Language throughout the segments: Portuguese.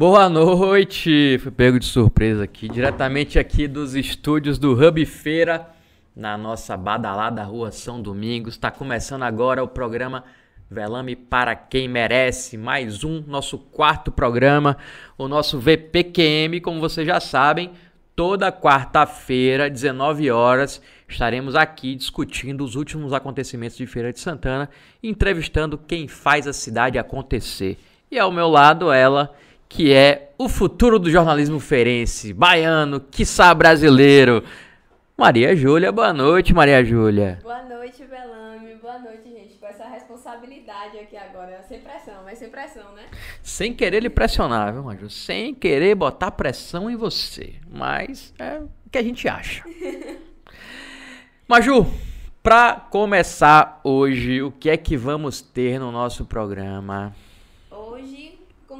Boa noite! Fui pego de surpresa aqui, diretamente aqui dos estúdios do Hub Feira, na nossa badalada Rua São Domingos. Está começando agora o programa Velame para quem merece. Mais um, nosso quarto programa, o nosso VPQM, como vocês já sabem, toda quarta-feira, 19 horas, estaremos aqui discutindo os últimos acontecimentos de Feira de Santana, entrevistando quem faz a cidade acontecer. E ao meu lado, ela, que é o futuro do jornalismo feirense, baiano, quiçá brasileiro. Maria Júlia, boa noite, Maria Júlia. Boa noite, Belame. Boa noite, gente. Com essa responsabilidade aqui agora. Sem pressão, mas sem pressão, né? Sem querer lhe pressionar, viu, Maju? Sem querer botar pressão em você. Mas é o que a gente acha. Maju, pra começar hoje, o que é que vamos ter no nosso programa?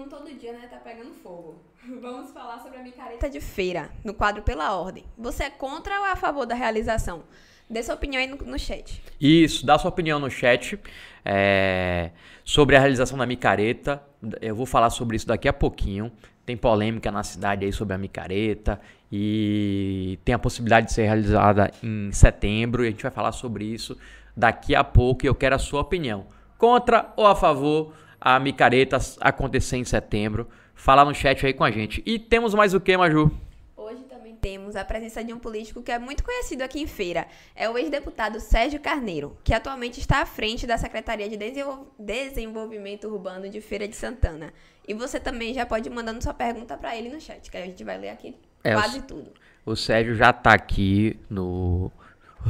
Como todo dia, né, tá pegando fogo. Vamos falar sobre a micareta de feira, no quadro Pela Ordem. Você é contra ou é a favor da realização? Dê sua opinião aí no, no chat. Isso, dá sua opinião no chat é, sobre a realização da micareta. Eu vou falar sobre isso daqui a pouquinho. Tem polêmica na cidade aí sobre a micareta e tem a possibilidade de ser realizada em setembro. E a gente vai falar sobre isso daqui a pouco e eu quero a sua opinião. Contra ou a favor a micareta acontecer em setembro? Fala no chat aí com a gente. E temos mais o que, Maju? Hoje também temos a presença de um político que é muito conhecido aqui em Feira. É o ex-deputado Sérgio Carneiro, que atualmente está à frente da Secretaria de Desenvol- Desenvolvimento Urbano de Feira de Santana. E você também já pode ir mandando sua pergunta para ele no chat, que a gente vai ler aqui É, quase os- tudo. O Sérgio já tá aqui no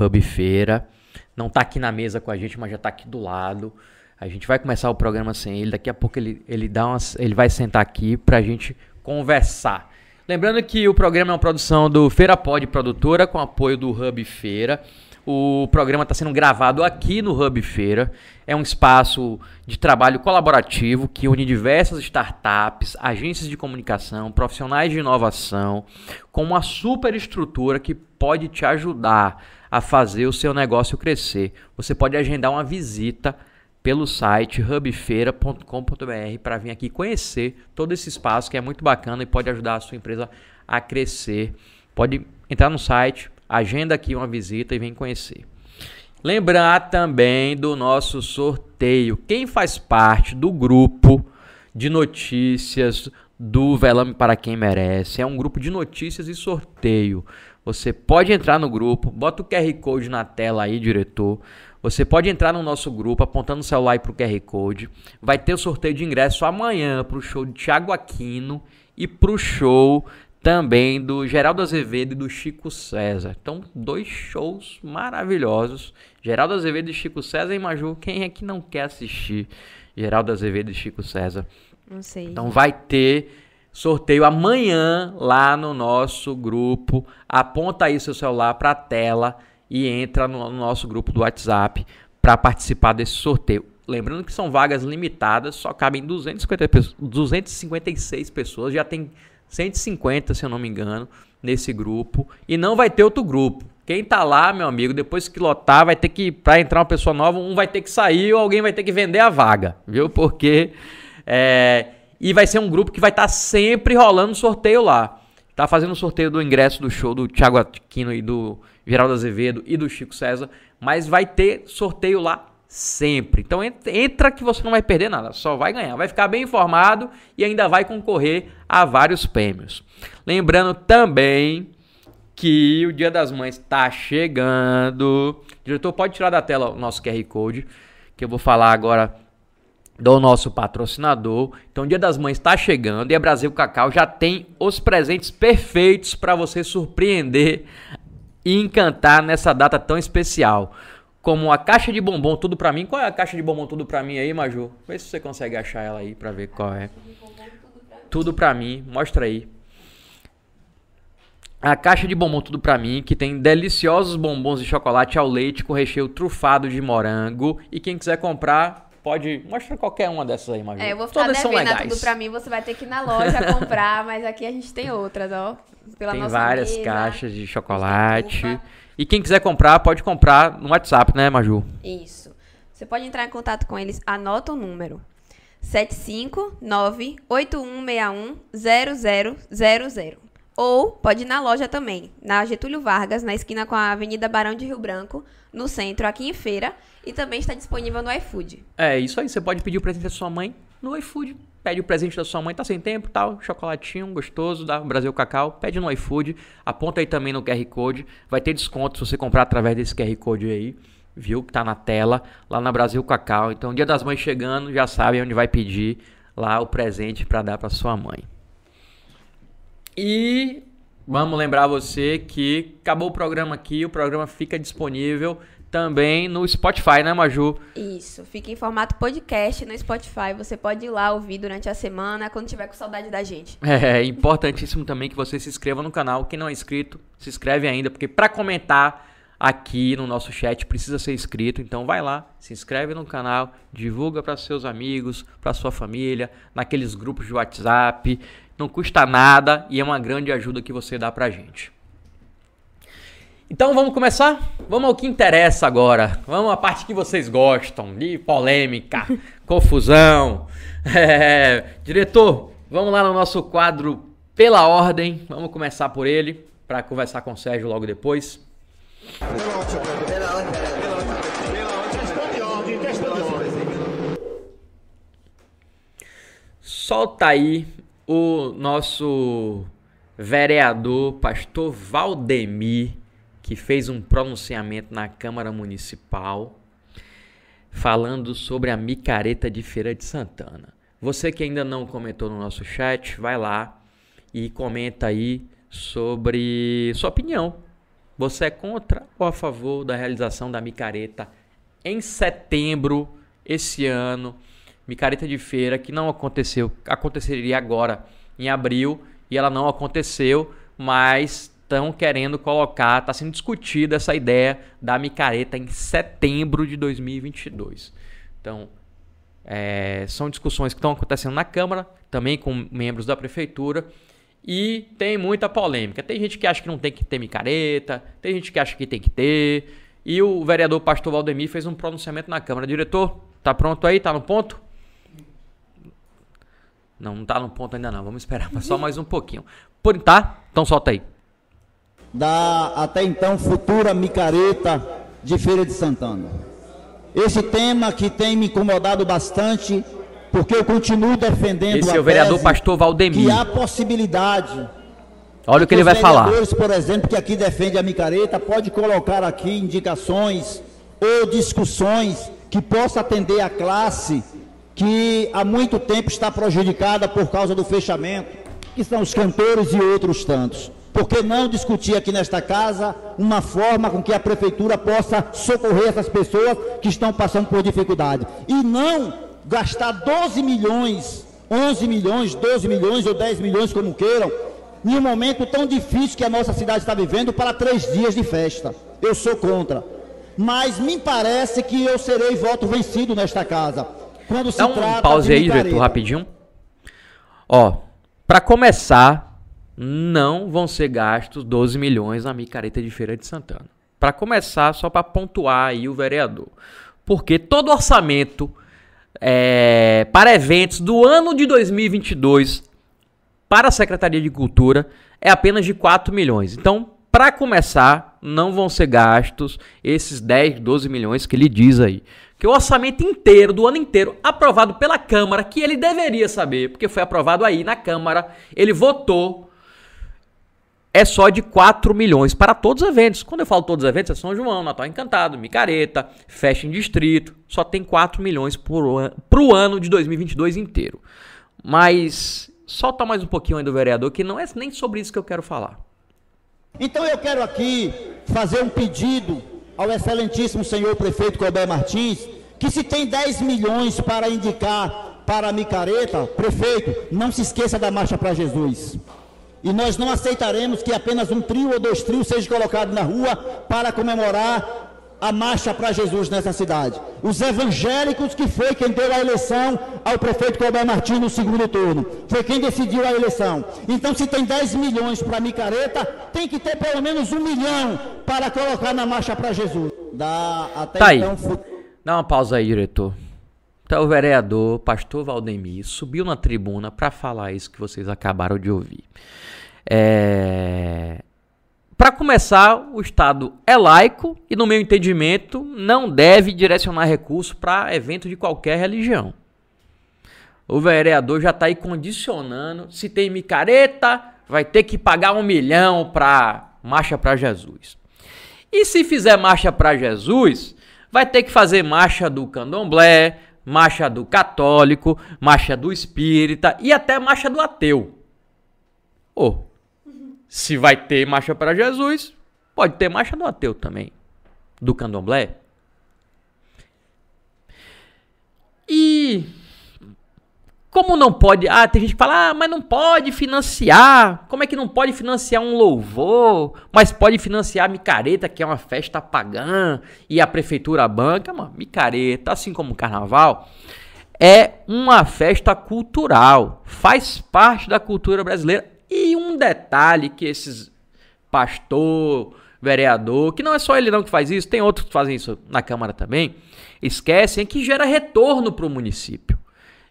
Hub Feira. Não tá aqui na mesa com a gente, mas já tá aqui do lado. A gente vai começar o programa sem ele. Daqui a pouco ele, ele, dá umas, ele vai sentar aqui pra gente conversar. Lembrando que o programa é uma produção do Feira Pod Produtora, com apoio do Hub Feira. O programa está sendo gravado aqui no Hub Feira. É um espaço de trabalho colaborativo que une diversas startups, agências de comunicação, profissionais de inovação, com uma super estrutura que pode te ajudar a fazer o seu negócio crescer. Você pode agendar uma visita pelo site hubfeira.com.br para vir aqui conhecer todo esse espaço que é muito bacana e pode ajudar a sua empresa a crescer. Pode entrar no site, agenda aqui uma visita e vem conhecer. Lembrar também do nosso sorteio. Quem faz parte do grupo de notícias do Velame para quem merece é um grupo de notícias e sorteio. Você pode entrar no grupo, bota o QR Code na tela aí, diretor. Você pode entrar no nosso grupo apontando o celular para o QR Code. Vai ter o sorteio de ingresso amanhã para o show de Thiago Aquino e para o show também do Geraldo Azevedo e do Chico César. Então, dois shows maravilhosos. Geraldo Azevedo e Chico César e Maju. Quem é que não quer assistir Geraldo Azevedo e Chico César? Não sei. Então vai ter sorteio amanhã lá no nosso grupo. Aponta aí seu celular para a tela e entra no, no nosso grupo do WhatsApp para participar desse sorteio. Lembrando que são vagas limitadas, só cabem 250 pessoas, 256 pessoas, já tem 150, se eu não me engano, nesse grupo e não vai ter outro grupo. Quem tá lá, meu amigo, depois que lotar, vai ter que para entrar uma pessoa nova, um vai ter que sair ou alguém vai ter que vender a vaga, viu? Porque é, e vai ser um grupo que vai estar sempre rolando sorteio lá. Tá fazendo o sorteio do ingresso do show do Thiago Aquino e do Geraldo Azevedo e do Chico César, mas vai ter sorteio lá sempre. Então entra, que você não vai perder nada, só vai ganhar, vai ficar bem informado e ainda vai concorrer a vários prêmios. Lembrando também que o Dia das Mães está chegando. Diretor, pode tirar da tela o nosso QR Code, que eu vou falar agora do nosso patrocinador. Então, o Dia das Mães está chegando e a Brasil Cacau já tem os presentes perfeitos para você surpreender e encantar nessa data tão especial. Como a caixa de bombom tudo para mim. Qual é a caixa de bombom tudo para mim aí, Maju? Vê se você consegue achar ela aí para ver qual é. Tudo para mim, mostra aí. A caixa de bombom tudo pra mim, que tem deliciosos bombons de chocolate ao leite com recheio trufado de morango. E quem quiser comprar, pode. Mostra qualquer uma dessas aí, Maju. É, eu vou ficar Todas devendo legais. tudo pra mim, você vai ter que ir na loja comprar, mas aqui a gente tem outras, ó. Pela Tem nossa várias mesa. caixas de chocolate. E quem quiser comprar, pode comprar no WhatsApp, né, Maju? Isso. Você pode entrar em contato com eles, anota o número. 759-8161-0000. Ou pode ir na loja também, na Getúlio Vargas, na esquina com a Avenida Barão de Rio Branco, no centro, aqui em Feira. E também está disponível no iFood. É isso aí, você pode pedir o presente da sua mãe no iFood. Pede o presente da sua mãe, tá sem tempo, tal, chocolatinho gostoso da Brasil Cacau, pede no iFood, aponta aí também no QR Code, vai ter desconto se você comprar através desse QR Code aí, viu, que tá na tela, lá na Brasil Cacau. Então, Dia das Mães chegando, já sabe onde vai pedir lá o presente para dar para sua mãe. E vamos lembrar você que acabou o programa aqui, o programa fica disponível também no Spotify, né, Maju? Isso, fica em formato podcast no Spotify. Você pode ir lá ouvir durante a semana, quando tiver com saudade da gente. É, é importantíssimo também que você se inscreva no canal. Quem não é inscrito, se inscreve ainda, porque para comentar aqui no nosso chat precisa ser inscrito. Então vai lá, se inscreve no canal, divulga para seus amigos, para sua família, naqueles grupos de WhatsApp. Não custa nada e é uma grande ajuda que você dá pra gente. Então vamos começar? Vamos ao que interessa agora. Vamos à parte que vocês gostam, de polêmica, confusão. É, diretor, vamos lá no nosso quadro pela ordem. Vamos começar por ele para conversar com o Sérgio logo depois. Solta aí o nosso vereador, pastor Valdemir que fez um pronunciamento na Câmara Municipal falando sobre a micareta de Feira de Santana. Você que ainda não comentou no nosso chat, vai lá e comenta aí sobre sua opinião. Você é contra ou a favor da realização da micareta em setembro esse ano? Micareta de feira que não aconteceu, aconteceria agora em abril e ela não aconteceu, mas estão querendo colocar, está sendo discutida essa ideia da micareta em setembro de 2022. Então, é, são discussões que estão acontecendo na Câmara, também com membros da Prefeitura, e tem muita polêmica. Tem gente que acha que não tem que ter micareta, tem gente que acha que tem que ter, e o vereador Pastor Valdemir fez um pronunciamento na Câmara. Diretor, tá pronto aí? Tá no ponto? Não, não tá no ponto ainda não. Vamos esperar só mais um pouquinho. Por tá? Então solta aí da até então futura micareta de Feira de Santana. Esse tema que tem me incomodado bastante, porque eu continuo defendendo Esse é o vereador pastor Valdemir. Que há possibilidade. Olha o que ele vai falar. por exemplo, que aqui defende a micareta, pode colocar aqui indicações ou discussões que possa atender a classe que há muito tempo está prejudicada por causa do fechamento, que são os cantores e outros tantos. Por que não discutir aqui nesta casa uma forma com que a prefeitura possa socorrer essas pessoas que estão passando por dificuldade? E não gastar 12 milhões, 11 milhões, 12 milhões ou 10 milhões, como queiram, em um momento tão difícil que a nossa cidade está vivendo para três dias de festa. Eu sou contra. Mas me parece que eu serei voto vencido nesta casa. Quando Dá um pause aí, Vitor, rapidinho. Ó, para começar, não vão ser gastos 12 milhões na micareta de Feira de Santana. Para começar, só para pontuar aí o vereador. Porque todo orçamento é, para eventos do ano de 2022 para a Secretaria de Cultura é apenas de 4 milhões. Então, para começar, não vão ser gastos esses 10, 12 milhões que ele diz aí. Que o orçamento inteiro, do ano inteiro, aprovado pela Câmara, que ele deveria saber, porque foi aprovado aí na Câmara, ele votou é só de 4 milhões para todos os eventos. Quando eu falo todos os eventos, é São João, Natal Encantado, Micareta, Festa em Distrito. Só tem 4 milhões para o ano de 2022 inteiro. Mas solta mais um pouquinho aí do vereador, que não é nem sobre isso que eu quero falar. Então eu quero aqui fazer um pedido ao excelentíssimo senhor prefeito Colbert Martins, que se tem 10 milhões para indicar para a micareta, prefeito, não se esqueça da Marcha para Jesus. E nós não aceitaremos que apenas um trio ou dois trios seja colocado na rua para comemorar a marcha para Jesus nessa cidade. Os evangélicos que foi quem deu a eleição ao prefeito Colbert Martins no segundo turno. Foi quem decidiu a eleição. Então, se tem 10 milhões para micareta, tem que ter pelo menos um milhão para colocar na marcha para Jesus. Dá até tá então... Aí. Dá uma pausa aí, diretor. Então o vereador, pastor Valdemir, subiu na tribuna para falar isso que vocês acabaram de ouvir. É... Para começar, o Estado é laico e, no meu entendimento, não deve direcionar recurso para evento de qualquer religião. O vereador já está aí condicionando. Se tem micareta, vai ter que pagar um milhão para marcha para Jesus. E se fizer marcha para Jesus, vai ter que fazer marcha do candomblé, marcha do católico, marcha do espírita e até marcha do ateu. Oh, se vai ter marcha para Jesus, pode ter marcha do ateu também, do candomblé. E como não pode? Ah, tem gente que fala, ah, mas não pode financiar. Como é que não pode financiar um louvor, mas pode financiar a micareta, que é uma festa pagã, e a prefeitura banca? Mano, micareta, assim como o carnaval, é uma festa cultural, faz parte da cultura brasileira. Detalhe que esses pastor, vereador, que não é só ele não que faz isso, tem outros que fazem isso na Câmara também, esquecem que gera retorno para o município.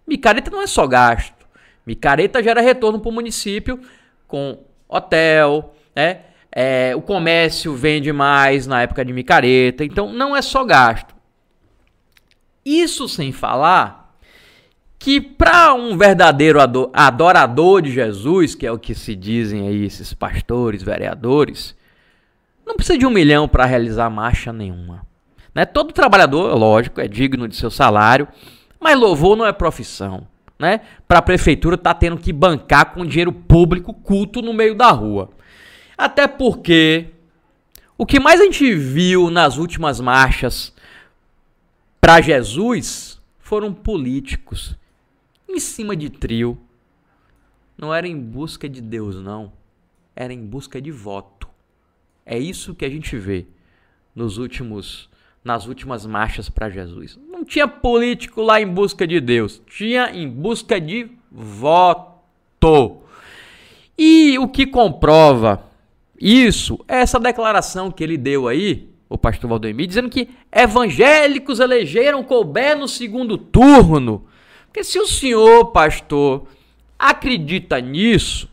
Micareta não é só gasto. Micareta gera retorno para o município com hotel, né? É, o comércio vende mais na época de micareta, então não é só gasto. Isso sem falar que para um verdadeiro adorador de Jesus, que é o que se dizem aí esses pastores, vereadores, não precisa de um milhão para realizar marcha nenhuma. Né? Todo trabalhador, lógico, é digno de seu salário, mas louvor não é profissão, né? Para a prefeitura tá tendo que bancar com dinheiro público culto no meio da rua. Até porque o que mais a gente viu nas últimas marchas para Jesus foram políticos em cima de trio. Não era em busca de Deus, não. Era em busca de voto. É isso que a gente vê nos últimos nas últimas marchas para Jesus. Não tinha político lá em busca de Deus, tinha em busca de voto. E o que comprova isso é essa declaração que ele deu aí, o pastor Valdemir, dizendo que evangélicos elegeram Colbert no segundo turno. Porque se o senhor, pastor, acredita nisso,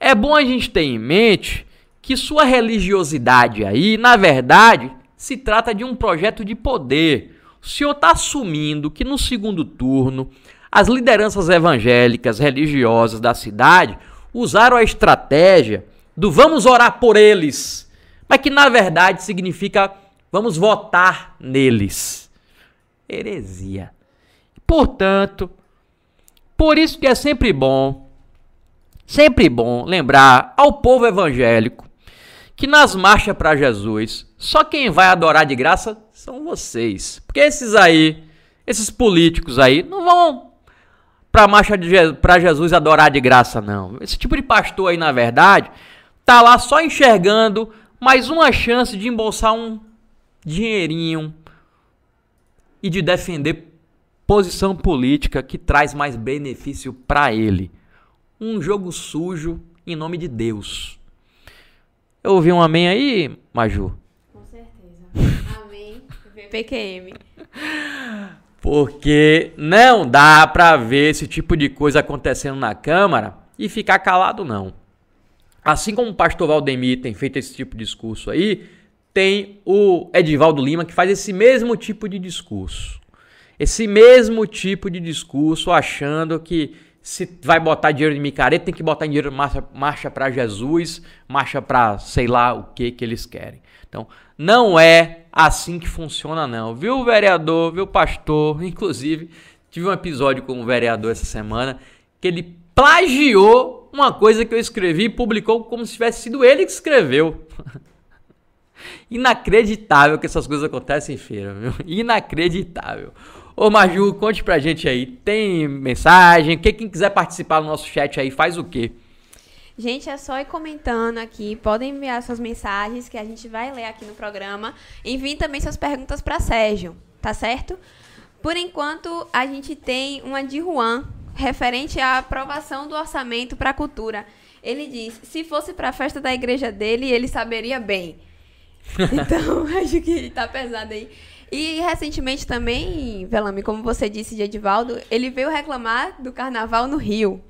é bom a gente ter em mente que sua religiosidade aí, na verdade, se trata de um projeto de poder. O senhor está assumindo que no segundo turno as lideranças evangélicas religiosas da cidade usaram a estratégia do vamos orar por eles, mas que na verdade significa vamos votar neles. Heresia. Portanto, por isso que é sempre bom, sempre bom lembrar ao povo evangélico que nas marchas para Jesus, só quem vai adorar de graça são vocês. Porque esses aí, esses políticos aí, não vão para marcha para Jesus adorar de graça não. Esse tipo de pastor aí, na verdade, tá lá só enxergando mais uma chance de embolsar um dinheirinho e de defender posição política que traz mais benefício para ele. Um jogo sujo em nome de Deus. Eu ouvi um amém aí, Maju? Com certeza. amém. PQM. Porque não dá para ver esse tipo de coisa acontecendo na Câmara e ficar calado, não. Assim como o pastor Valdemir tem feito esse tipo de discurso aí, tem o Edivaldo Lima que faz esse mesmo tipo de discurso. Esse mesmo tipo de discurso achando que se vai botar dinheiro em micareta, tem que botar dinheiro marcha, marcha para Jesus, marcha para sei lá o que que eles querem. Então, não é assim que funciona não. Viu, vereador, viu, pastor? Inclusive, tive um episódio com o vereador essa semana que ele plagiou uma coisa que eu escrevi e publicou como se tivesse sido ele que escreveu. Inacreditável que essas coisas acontecem em feira, viu? Inacreditável. Ô Maju, conte pra gente aí. Tem mensagem? Quem quiser participar do nosso chat aí, faz o quê? Gente, é só ir comentando aqui. Podem enviar suas mensagens que a gente vai ler aqui no programa. Enviem também suas perguntas para Sérgio, tá certo? Por enquanto, a gente tem uma de Juan, referente à aprovação do orçamento para a cultura. Ele diz: se fosse para a festa da igreja dele, ele saberia bem. Então, acho que tá pesado aí. E recentemente também, Velame, como você disse de Edivaldo, ele veio reclamar do carnaval no Rio.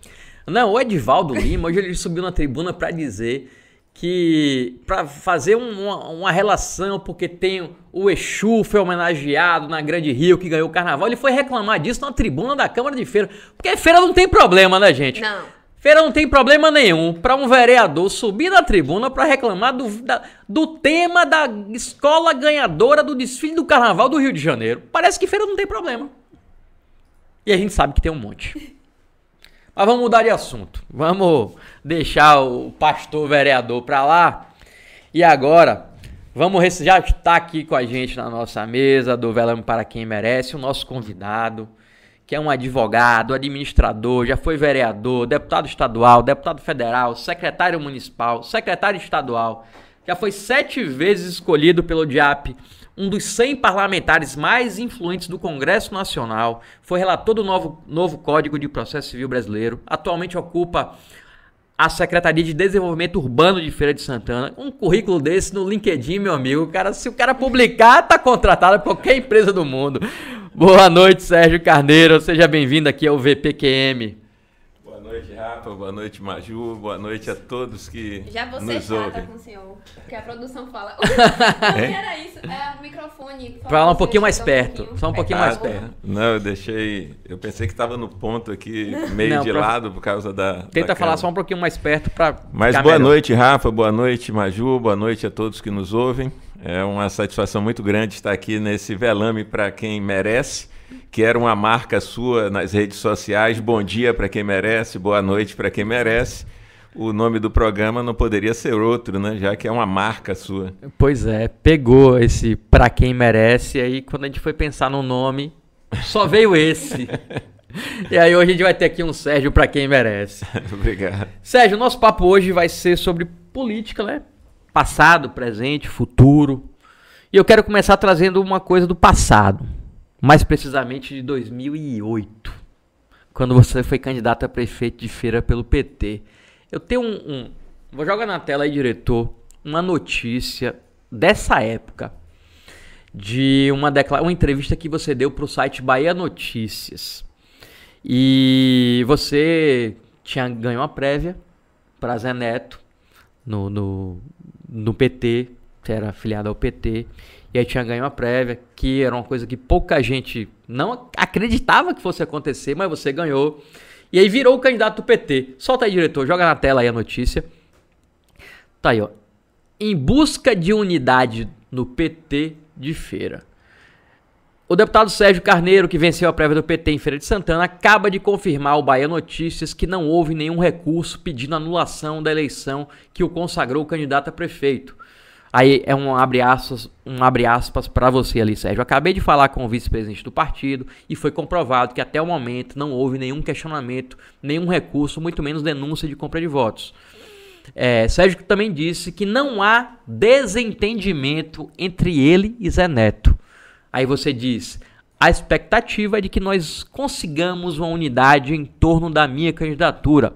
Não, o Edivaldo Lima, hoje ele subiu na tribuna para dizer que para fazer uma, uma, relação, porque tem o Exu foi homenageado na Grande Rio que ganhou o carnaval, ele foi reclamar disso na tribuna da Câmara de Feira. Porque feira não tem problema, né, gente? Não. Feira não tem problema nenhum para um vereador subir na tribuna para reclamar do, da, do tema da escola ganhadora do desfile do carnaval do Rio de Janeiro. Parece que feira não tem problema. E a gente sabe que tem um monte. Mas vamos mudar de assunto. Vamos deixar o pastor vereador para lá. E agora, vamos já está aqui com a gente na nossa mesa do Velame para quem merece, o nosso convidado, que é um advogado, administrador, já foi vereador, deputado estadual, deputado federal, secretário municipal, secretário estadual, já foi sete vezes escolhido pelo DIAP um dos 100 parlamentares mais influentes do Congresso Nacional, foi relator do novo, novo Código de Processo Civil Brasileiro, atualmente ocupa a Secretaria de Desenvolvimento Urbano de Feira de Santana. Um currículo desse no LinkedIn, meu amigo. Cara, se o cara publicar, tá contratado por qualquer empresa do mundo. Boa noite, Sérgio Carneiro. Seja bem-vindo aqui ao VPQM noite, Rafa. Boa noite, Maju. Boa noite a todos que Já você nos chata ouvem. com o senhor, porque a produção fala. O que era isso? É o microfone. Fala um pouquinho mais perto. Só um pouquinho mais Ah, perto. Não, eu deixei. Eu pensei que estava no ponto aqui, meio Não, de pra- lado por causa da. Tenta da falar só um pouquinho mais perto para Mas boa noite, Rafa. Boa noite, Maju. Boa noite a todos que nos ouvem. É uma satisfação muito grande estar aqui nesse velame para quem merece, que era uma marca sua nas redes sociais. Bom dia para quem merece, boa noite para quem merece. O nome do programa não poderia ser outro, né? Já que é uma marca sua. Pois é, pegou esse pra quem merece, e aí quando a gente foi pensar no nome, só veio esse. e aí hoje a gente vai ter aqui um Sérgio pra quem merece. Obrigado. Sérgio, nosso papo hoje vai ser sobre política, né? Passado, presente, futuro. E eu quero começar trazendo uma coisa do passado, mais precisamente de 2008, quando você foi candidato a prefeito de feira pelo PT. Eu tenho um, um- vou jogar na tela aí, diretor, uma notícia dessa época de uma, uma entrevista que você deu para o site Bahia Notícias. E você tinha ganho uma prévia para Zé Neto no, no, no PT, você era afiliado ao PT, e aí tinha ganho uma prévia, que era uma coisa que pouca gente não acreditava que fosse acontecer, mas você ganhou. E aí virou o candidato do PT. Solta aí, diretor, joga na tela aí a notícia. Tá aí, ó. Em busca de unidade no PT de feira. O deputado Sérgio Carneiro, que venceu a prévia do PT em Feira de Santana, acaba de confirmar ao Bahia Notícias que não houve nenhum recurso pedindo anulação da eleição que o consagrou candidato a prefeito. Aí é um abre aspas, um abre aspas para você ali, Sérgio. Acabei de falar com o vice-presidente do partido e foi comprovado que até o momento não houve nenhum questionamento, nenhum recurso, muito menos denúncia de compra de votos. É, Sérgio também disse que não há desentendimento entre ele e Zé Neto. Aí você diz: a expectativa é de que nós consigamos uma unidade em torno da minha candidatura.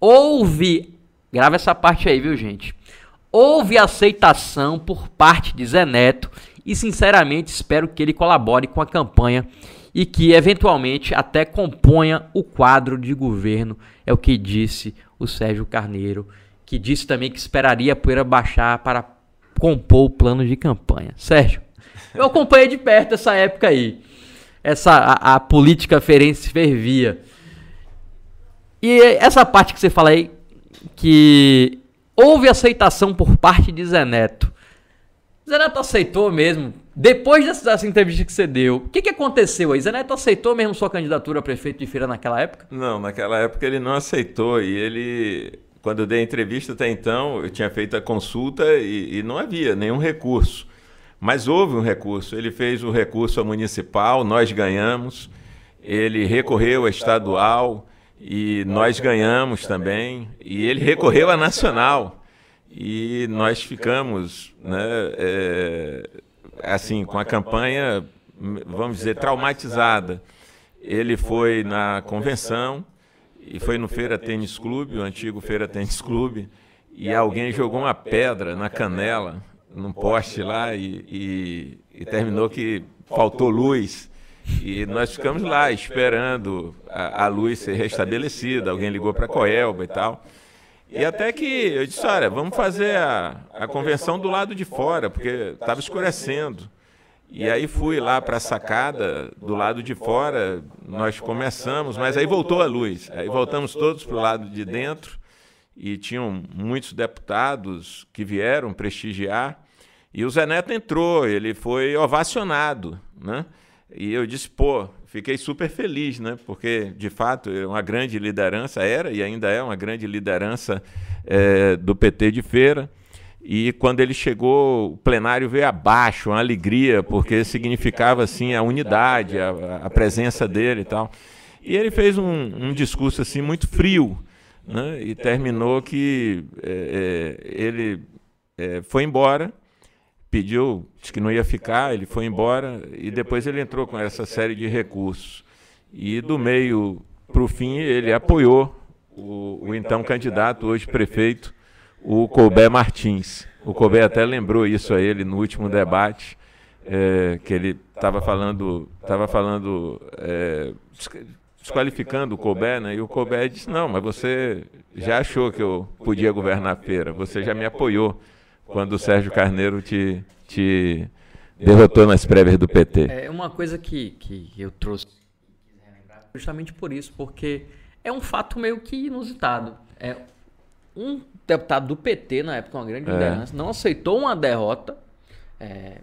Houve, grava essa parte aí, viu, gente? Houve aceitação por parte de Zé Neto e, sinceramente, espero que ele colabore com a campanha e que, eventualmente, até componha o quadro de governo. É o que disse o Sérgio Carneiro, que disse também que esperaria a poeira baixar para compor o plano de campanha. Sérgio, eu acompanhei de perto essa época aí. Essa, a, a política ferense fervia. E essa parte que você fala aí, que houve aceitação por parte de Zé Neto. Zé Neto aceitou mesmo. Depois dessa, dessa entrevista que você deu, o que, que aconteceu aí? Zé Neto aceitou mesmo sua candidatura a prefeito de feira naquela época? Não, naquela época ele não aceitou e ele, quando eu dei a entrevista até então, eu tinha feito a consulta e, e não havia nenhum recurso. Mas houve um recurso. Ele fez o recurso municipal, nós ganhamos. Ele recorreu à estadual e nós ganhamos também. E ele recorreu à nacional e nós ficamos, né, é, assim, com a campanha, vamos dizer, traumatizada. Ele foi na convenção e foi no Feira Tênis Clube, o antigo Feira Tênis Clube, e alguém jogou uma pedra na canela num poste lá e, e, e terminou que faltou luz. E nós ficamos lá esperando a, a luz ser restabelecida. Alguém ligou para a Coelba e tal. E até que eu disse, olha, vamos fazer a, a convenção do lado de fora, porque estava escurecendo. E aí fui lá para a sacada do lado de fora, nós começamos, mas aí voltou a luz. Aí voltamos todos para o lado de dentro e tinham muitos deputados que vieram prestigiar. E o Zé Neto entrou, ele foi ovacionado, né? E eu disse, pô, fiquei super feliz, né? Porque, de fato, é uma grande liderança, era e ainda é uma grande liderança é, do PT de feira. E quando ele chegou, o plenário veio abaixo, uma alegria, porque significava assim a unidade, a, a presença dele e tal. E ele fez um, um discurso assim muito frio, né? E terminou que é, é, ele é, foi embora pediu, disse que não ia ficar, ele foi embora e depois ele entrou com essa série de recursos. E do meio para o fim ele apoiou o, o, então candidato, hoje prefeito, o Colbert Martins. O Colbert até lembrou isso a ele no último debate, é, que ele estava falando, estava falando, é, desqualificando o Colbert, né? E o Colbert disse, não, mas você já achou que eu podia governar a feira, você já me apoiou quando o Sérgio Carneiro te, te derrotou nas prévias do PT. É uma coisa que, que eu trouxe justamente por isso, porque é um fato meio que inusitado. É um deputado do PT, na época, uma grande é. liderança, não aceitou uma derrota é,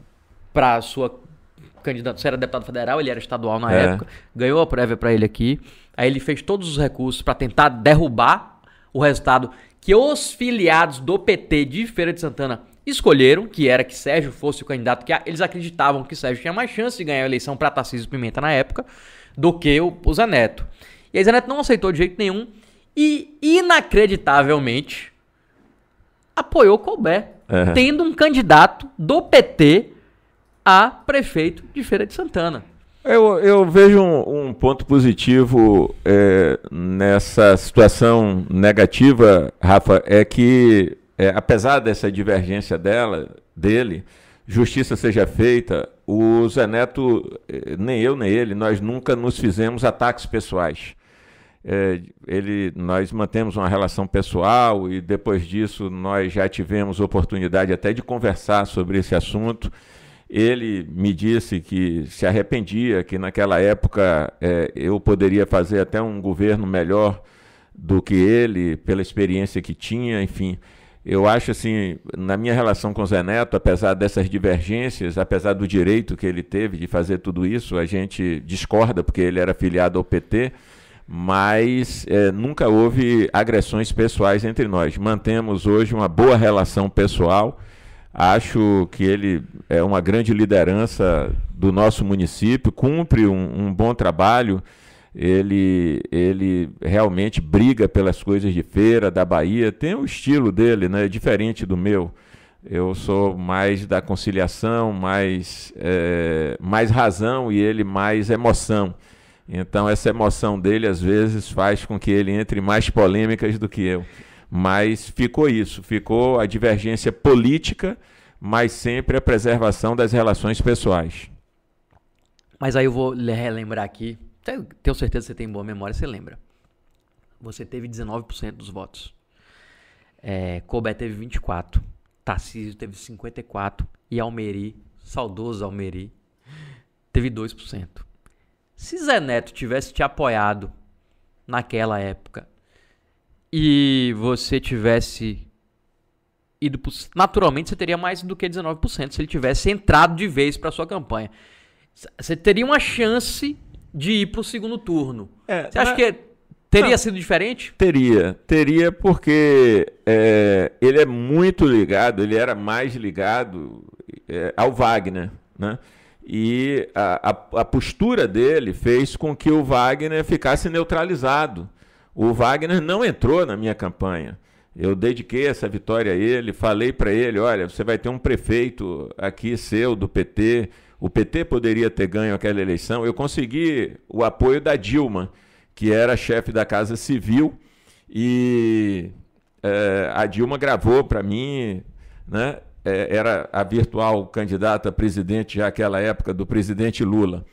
para a sua candidato, você era deputado federal, ele era estadual na é. época, ganhou a prévia para ele aqui. Aí ele fez todos os recursos para tentar derrubar o resultado que os filiados do PT de Feira de Santana escolheram, que era que Sérgio fosse o candidato, que eles acreditavam que Sérgio tinha mais chance de ganhar a eleição para Tarcísio Pimenta na época, do que o, o Zé Neto. E aí Zé Neto não aceitou de jeito nenhum e, inacreditavelmente, apoiou Colbert, uhum. tendo um candidato do PT a prefeito de Feira de Santana. Eu, eu vejo um, um ponto positivo é, nessa situação negativa, Rafa, é que, é, apesar dessa divergência dela, dele, justiça seja feita, o Zé Neto, é, nem eu nem ele, nós nunca nos fizemos ataques pessoais. É, ele, nós mantemos uma relação pessoal e depois disso nós já tivemos oportunidade até de conversar sobre esse assunto. Ele me disse que se arrependia, que naquela época é, eu poderia fazer até um governo melhor do que ele, pela experiência que tinha, enfim. Eu acho assim, na minha relação com o Zé Neto, apesar dessas divergências, apesar do direito que ele teve de fazer tudo isso, a gente discorda porque ele era filiado ao PT, mas é, nunca houve agressões pessoais entre nós. Mantemos hoje uma boa relação pessoal Acho que ele é uma grande liderança do nosso município, cumpre um, um bom trabalho. Ele, ele realmente briga pelas coisas de feira da Bahia. Tem o estilo dele, né? Diferente do meu. Eu sou mais da conciliação, mais, é, mais razão e ele mais emoção. Então, essa emoção dele, às vezes, faz com que ele entre mais polêmicas do que eu. Mas ficou isso, ficou a divergência política, mas sempre a preservação das relações pessoais. Mas aí eu vou relembrar aqui, tenho certeza que você tem boa memória, você lembra. Você teve 19% dos votos. É, Colbert teve 24%, Tarcísio teve 54% e Almeri, saudoso Almeri, teve 2%. Se Zé Neto tivesse te apoiado naquela época e você tivesse ido pro, naturalmente você teria mais do que 19% se ele tivesse entrado de vez para sua campanha. Você teria uma chance de ir para o segundo turno. É, você acha que teria não, sido diferente? Teria, teria porque é, ele é muito ligado, ele era mais ligado é, ao Wagner, né? E a, a, a postura dele fez com que o Wagner ficasse neutralizado. O Wagner não entrou na minha campanha. Eu dediquei essa vitória a ele, falei para ele: olha, você vai ter um prefeito aqui seu, do PT. O PT poderia ter ganho aquela eleição. Eu consegui o apoio da Dilma, que era chefe da Casa Civil, e é, a Dilma gravou para mim, né? é, era a virtual candidata a presidente já naquela época do presidente Lula.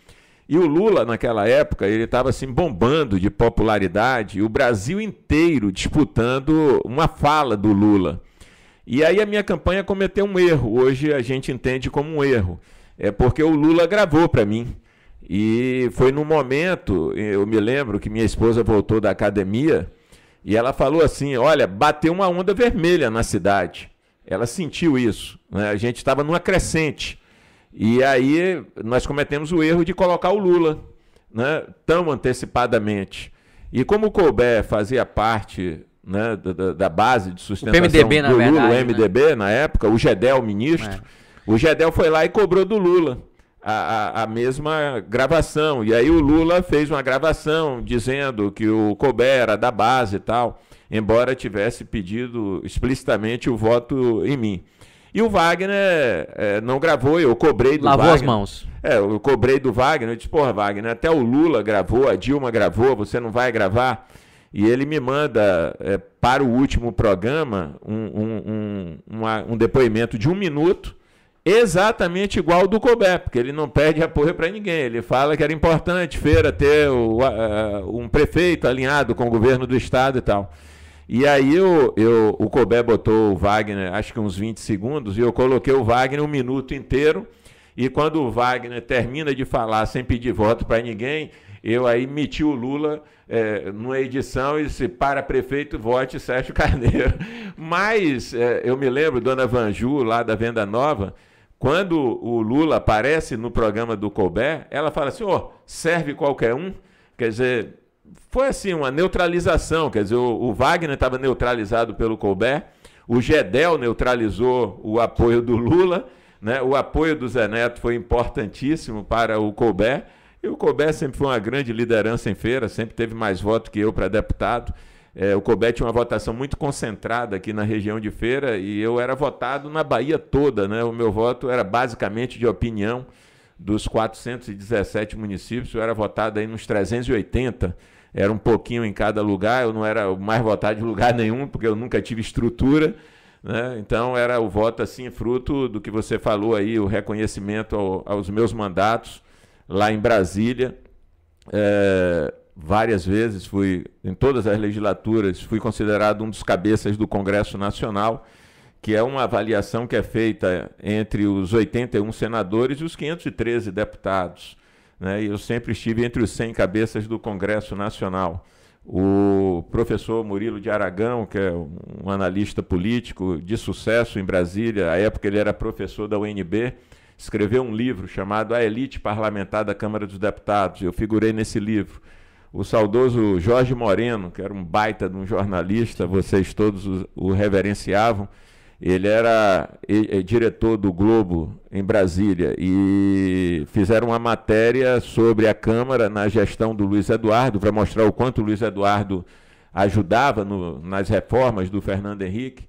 E o Lula, naquela época, ele estava assim bombando de popularidade, o Brasil inteiro disputando uma fala do Lula. E aí a minha campanha cometeu um erro. Hoje a gente entende como um erro. É porque o Lula gravou para mim. E foi num momento, eu me lembro que minha esposa voltou da academia e ela falou assim: Olha, bateu uma onda vermelha na cidade. Ela sentiu isso. Né? A gente estava numa crescente. E aí nós cometemos o erro de colocar o Lula né, tão antecipadamente. E como o Colbert fazia parte né, da, da, base de sustentação o PMDB, do Lula, verdade, o MDB né? na época, o Gedel, ministro, é. o Gedel foi lá e cobrou do Lula a, a, a, mesma gravação. E aí o Lula fez uma gravação dizendo que o Colbert era da base e tal, embora tivesse pedido explicitamente o voto em mim. E o Wagner é, não gravou, eu cobrei do Lavou Wagner. as mãos. É, eu cobrei do Wagner, eu disse, porra, Wagner, até o Lula gravou, a Dilma gravou, você não vai gravar? E ele me manda é, para o último programa um, um, um, uma, um depoimento de um minuto, exatamente igual ao do Colbert, porque ele não perde apoio para ninguém. Ele fala que era importante Feira ter o, uh, um prefeito alinhado com o governo do estado e tal. E aí eu, eu, o Colbert botou o Wagner, acho que uns 20 segundos, e eu coloquei o Wagner um minuto inteiro. E quando o Wagner termina de falar sem pedir voto para ninguém, eu aí meti o Lula é, numa edição e disse, para prefeito, vote Sérgio Carneiro. Mas é, eu me lembro, dona Vanju, lá da Venda Nova, quando o Lula aparece no programa do Colbert, ela fala assim, oh, serve qualquer um? Quer dizer, foi assim, uma neutralização, quer dizer, o, o Wagner estava neutralizado pelo Colbert, o Gedel neutralizou o apoio do Lula, né? o apoio do Zé Neto foi importantíssimo para o Colbert, e o Colbert sempre foi uma grande liderança em feira, sempre teve mais voto que eu para deputado. É, o Colbert tinha uma votação muito concentrada aqui na região de feira e eu era votado na Bahia toda. Né? O meu voto era basicamente de opinião dos 417 municípios, eu era votado aí nos 380 era um pouquinho em cada lugar, eu não era o mais votado de lugar nenhum, porque eu nunca tive estrutura. Né? Então era o voto assim, fruto do que você falou aí, o reconhecimento ao, aos meus mandatos lá em Brasília. É, várias vezes fui, em todas as legislaturas, fui considerado um dos cabeças do Congresso Nacional, que é uma avaliação que é feita entre os 81 senadores e os 513 deputados né, e eu sempre estive entre os 100 cabeças do Congresso Nacional. O professor Murilo de Aragão, que é um analista político de sucesso em Brasília, à época ele era professor da UNB, escreveu um livro chamado A Elite Parlamentar da Câmara dos Deputados. Eu figurei nesse livro. O saudoso Jorge Moreno, que era um baita de um jornalista, vocês todos o, o reverenciavam, ele era diretor do Globo em Brasília e fizeram uma matéria sobre a Câmara na gestão do Luiz Eduardo para mostrar o quanto o Luiz Eduardo ajudava no, nas reformas do Fernando Henrique.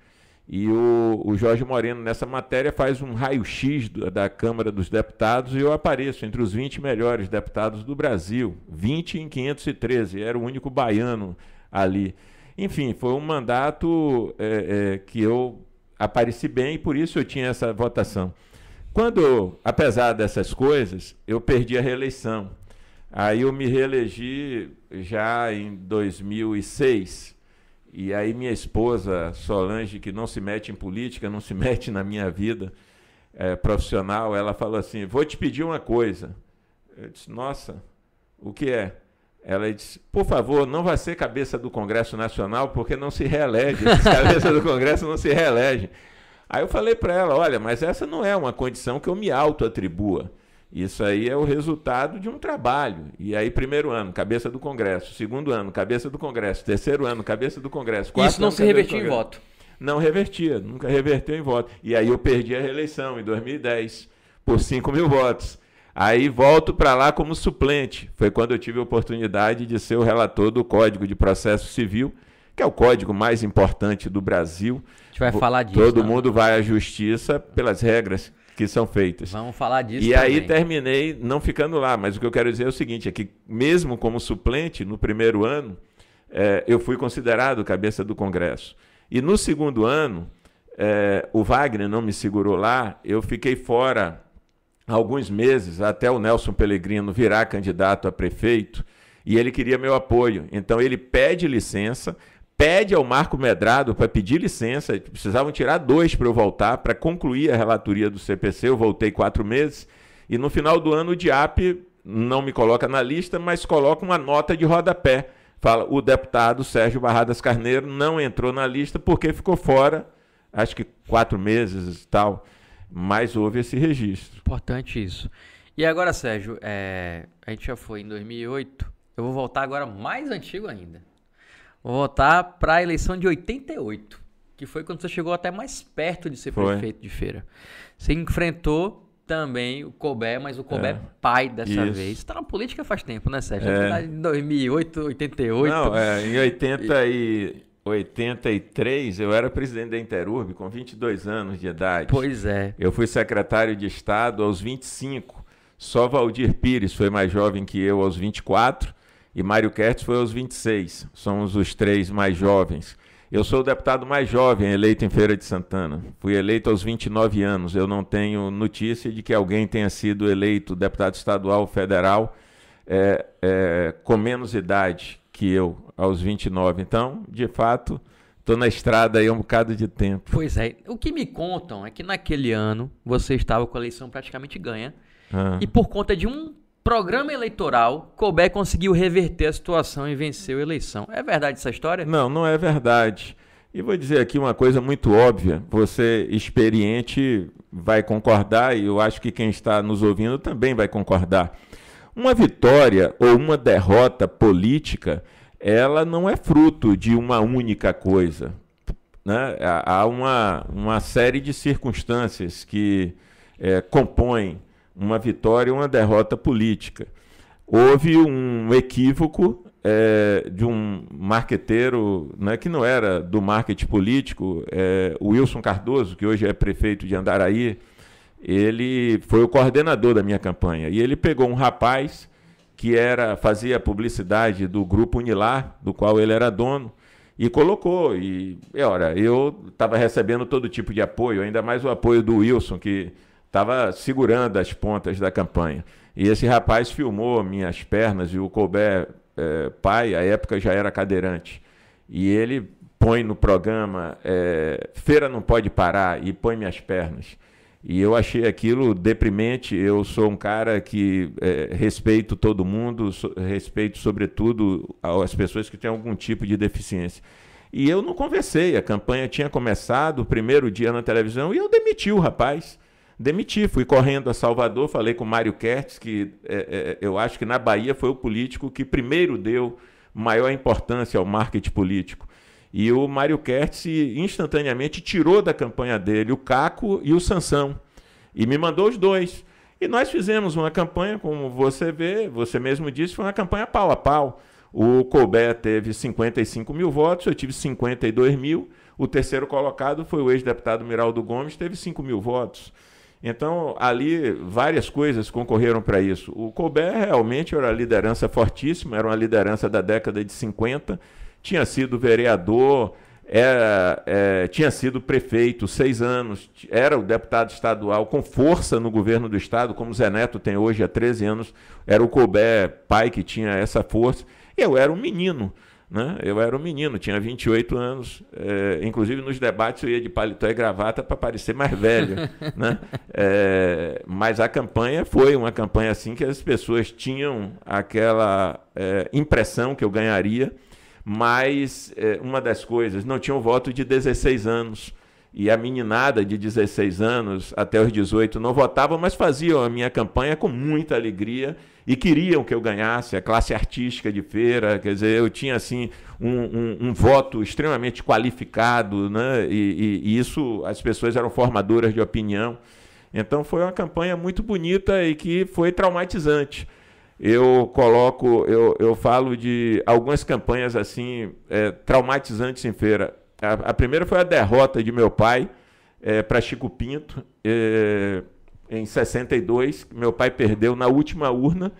E o, o Jorge Moreno, nessa matéria, faz um raio-x da Câmara dos Deputados e eu apareço entre os 20 melhores deputados do Brasil. 20 em 513, era o único baiano ali. Enfim, foi um mandato é, é, que eu apareci bem e por isso eu tinha essa votação. Quando, apesar dessas coisas, eu perdi a reeleição. Aí eu me reelegi já em 2006. E aí minha esposa, Solange, que não se mete em política, não se mete na minha vida é, profissional, ela falou assim: Vou te pedir uma coisa. Eu disse: Nossa, o que é? Ela disse: Por favor, não vá ser cabeça do Congresso Nacional, porque não se reelege. Esses cabeças do Congresso não se reelegem. Aí eu falei para ela: Olha, mas essa não é uma condição que eu me auto-atribua. Isso aí é o resultado de um trabalho. E aí, primeiro ano, cabeça do Congresso. Segundo ano, cabeça do Congresso. Terceiro ano, cabeça do Congresso. Quarto Isso não ano, se revertia em voto. Não revertia, nunca reverteu em voto. E aí eu perdi a reeleição em 2010 por 5 mil votos. Aí volto para lá como suplente. Foi quando eu tive a oportunidade de ser o relator do Código de Processo Civil, que é o código mais importante do Brasil. A gente vai falar disso. Todo né? mundo vai à justiça pelas regras que são feitas. Vamos falar disso. E também. aí terminei não ficando lá, mas o que eu quero dizer é o seguinte: é que mesmo como suplente no primeiro ano, é, eu fui considerado cabeça do Congresso. E no segundo ano, é, o Wagner não me segurou lá, eu fiquei fora alguns meses até o Nelson Pellegrino virar candidato a prefeito e ele queria meu apoio. Então ele pede licença, pede ao Marco Medrado para pedir licença, precisavam tirar dois para eu voltar, para concluir a relatoria do CPC. Eu voltei quatro meses e no final do ano o DIAP não me coloca na lista, mas coloca uma nota de rodapé. Fala, o deputado Sérgio Barradas Carneiro não entrou na lista porque ficou fora, acho que quatro meses e tal mas houve esse registro. Importante isso. E agora, Sérgio, é, a gente já foi em 2008, eu vou voltar agora mais antigo ainda. Vou voltar para a eleição de 88, que foi quando você chegou até mais perto de ser foi. prefeito de feira. Você enfrentou também o Colbert, mas o Colbert é, pai dessa isso. vez. Você tá na política faz tempo, né, Sérgio? É. Em 2008, 88. Não, é, em 80 e... 83, eu era presidente da Interurb com 22 anos de idade. Pois é. Eu fui secretário de Estado aos 25. Só Valdir Pires foi mais jovem que eu aos 24 e Mário Kertz foi aos 26. Somos os três mais jovens. Eu sou o deputado mais jovem eleito em Feira de Santana. Fui eleito aos 29 anos. Eu não tenho notícia de que alguém tenha sido eleito deputado estadual federal é, é, com menos idade que eu, aos 29. Então, de fato, estou na estrada aí há um bocado de tempo. Pois é. O que me contam é que naquele ano você estava com a eleição praticamente ganha. Ah. E por conta de um programa eleitoral, Colbert conseguiu reverter a situação e venceu a eleição. É verdade essa história? Não, não é verdade. E vou dizer aqui uma coisa muito óbvia. Você, experiente, vai concordar, e eu acho que quem está nos ouvindo também vai concordar. Uma vitória ou uma derrota política ela não é fruto de uma única coisa. Né? Há uma, uma série de circunstâncias que é, compõem uma vitória e uma derrota política. Houve um equívoco é, de um marqueteiro né, que não era do marketing político, é, Wilson Cardoso, que hoje é prefeito de Andaraí, ele foi o coordenador da minha campanha. E ele pegou um rapaz que era fazia publicidade do grupo Unilar, do qual ele era dono, e colocou. E, e ora, eu estava recebendo todo tipo de apoio, ainda mais o apoio do Wilson, que estava segurando as pontas da campanha. E esse rapaz filmou minhas pernas, e o Colbert, é, pai, à época já era cadeirante. E ele põe no programa é, Feira não pode parar, e põe minhas pernas. E eu achei aquilo deprimente. Eu sou um cara que é, respeito todo mundo, so, respeito, sobretudo, as pessoas que têm algum tipo de deficiência. E eu não conversei. A campanha tinha começado, o primeiro dia na televisão, e eu demiti o rapaz. Demiti, fui correndo a Salvador, falei com o Mário Kertz, que é, é, eu acho que na Bahia foi o político que primeiro deu maior importância ao marketing político. E o Mário Kertz instantaneamente tirou da campanha dele o Caco e o Sansão. E me mandou os dois. E nós fizemos uma campanha, como você vê, você mesmo disse, foi uma campanha pau a pau. O Colbert teve 55 mil votos, eu tive 52 mil. O terceiro colocado foi o ex-deputado Miraldo Gomes, teve 5 mil votos. Então, ali, várias coisas concorreram para isso. O Colbert realmente era uma liderança fortíssima, era uma liderança da década de 50 tinha sido vereador, era, é, tinha sido prefeito seis anos, era o deputado estadual com força no governo do estado, como Zé Neto tem hoje há 13 anos, era o Colbert pai que tinha essa força. Eu era um menino, né? eu era um menino, tinha 28 anos, é, inclusive nos debates eu ia de paletó e gravata para parecer mais velho. né? É, mas a campanha foi uma campanha assim que as pessoas tinham aquela é, impressão que eu ganharia mas é, uma das coisas, não tinha o voto de 16 anos. E a meninada de 16 anos até os 18 não votava, mas faziam a minha campanha com muita alegria e queriam que eu ganhasse a classe artística de feira. Quer dizer, eu tinha assim um, um, um voto extremamente qualificado, né? E, e, e isso as pessoas eram formadoras de opinião. Então foi uma campanha muito bonita e que foi traumatizante eu coloco, eu, eu falo de algumas campanhas assim é, traumatizantes em feira. A, a, primeira foi a derrota de meu pai é, para Chico Pinto é, em 62. Meu pai perdeu na última urna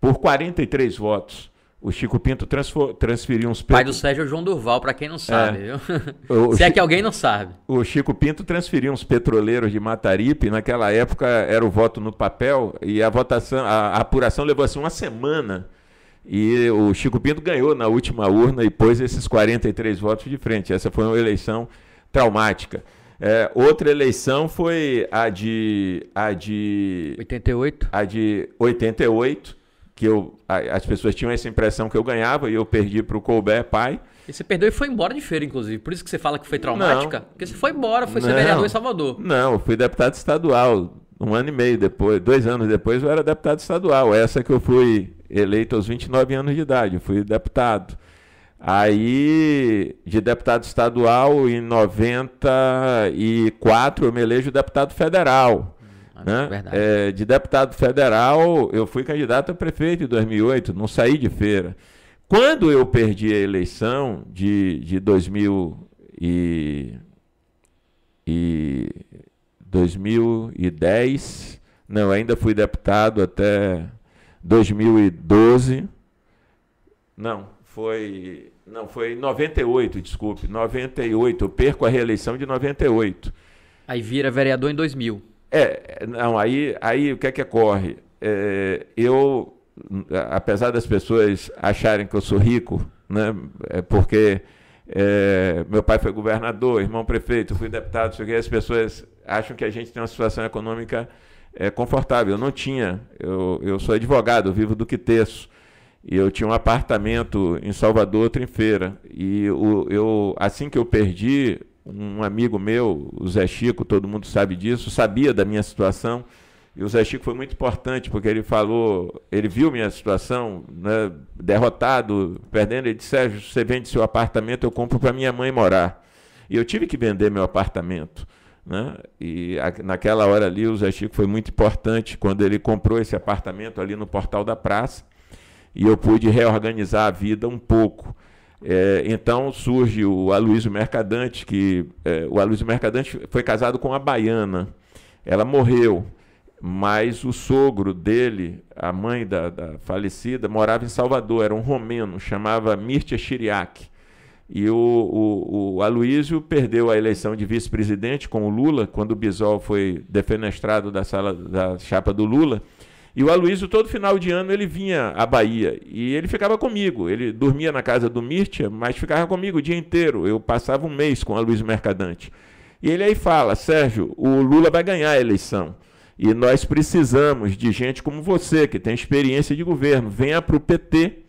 por 43 votos. O Chico Pinto transferiu uns Pai do Sérgio é João Durval, pra quem não sabe, viu? o Se é que alguém não sabe. o Chico Pinto transferiu uns petroleiros de Mataripe. Naquela época era o voto no papel e a votação, a, a apuração levou assim uma semana. E o Chico Pinto ganhou na última urna e pôs esses 43 votos de frente. Essa foi uma eleição traumática. É, outra eleição foi a de, a de 88. a de 88, que eu, as pessoas tinham essa impressão que eu ganhava e eu perdi para o Colbert pai. E você perdeu e foi embora de feira, inclusive. Por isso que você fala que foi traumática. Não. Porque você foi embora, foi ser Não. vereador em Salvador. Não, eu fui deputado estadual. Um ano e meio depois, dois anos depois, eu era deputado estadual. Essa que eu fui eleito aos 29 anos de idade, eu fui deputado. Aí, de deputado estadual, em 94, eu me elejo deputado federal. Né? Verdade. É, de deputado federal, eu fui candidato a prefeito em 2008, não saí de feira. Quando eu perdi a eleição de, de 2000 e, e 2010, não, ainda fui deputado até 2012. Não, foi não, foi em 98, desculpe, 98, eu perco a reeleição de 98. Aí vira vereador em 2000. É, não, aí, aí o que é que ocorre? É, eu, apesar das pessoas acharem que eu sou rico, né, é porque é, meu pai foi governador, irmão prefeito, fui deputado, quê, as pessoas acham que a gente tem uma situação econômica é, confortável. Eu não tinha, eu, eu sou advogado, eu vivo do que teço. E eu tinha um apartamento em Salvador, outro em Feira. E o, eu, assim que eu perdi, um amigo meu, o Zé Chico, todo mundo sabe disso, sabia da minha situação. E o Zé Chico foi muito importante, porque ele falou, ele viu minha situação, né, derrotado, perdendo. Ele disse: Sérgio, você vende seu apartamento, eu compro para minha mãe morar. E eu tive que vender meu apartamento. Né? E a, naquela hora ali, o Zé Chico foi muito importante quando ele comprou esse apartamento ali no Portal da Praça e eu pude reorganizar a vida um pouco. É, então surge o Aloysio Mercadante, que é, o Aloysio Mercadante foi casado com uma baiana. Ela morreu, mas o sogro dele, a mãe da, da falecida, morava em Salvador, era um romeno, chamava Mirtia Chiriac. E o, o, o Aloysio perdeu a eleição de vice-presidente com o Lula, quando o Bisol foi defenestrado da, sala, da chapa do Lula. E o Aloysio, todo final de ano, ele vinha à Bahia e ele ficava comigo. Ele dormia na casa do Mirtia, mas ficava comigo o dia inteiro. Eu passava um mês com o Aloysio Mercadante. E ele aí fala, Sérgio, o Lula vai ganhar a eleição. E nós precisamos de gente como você, que tem experiência de governo. Venha para o PT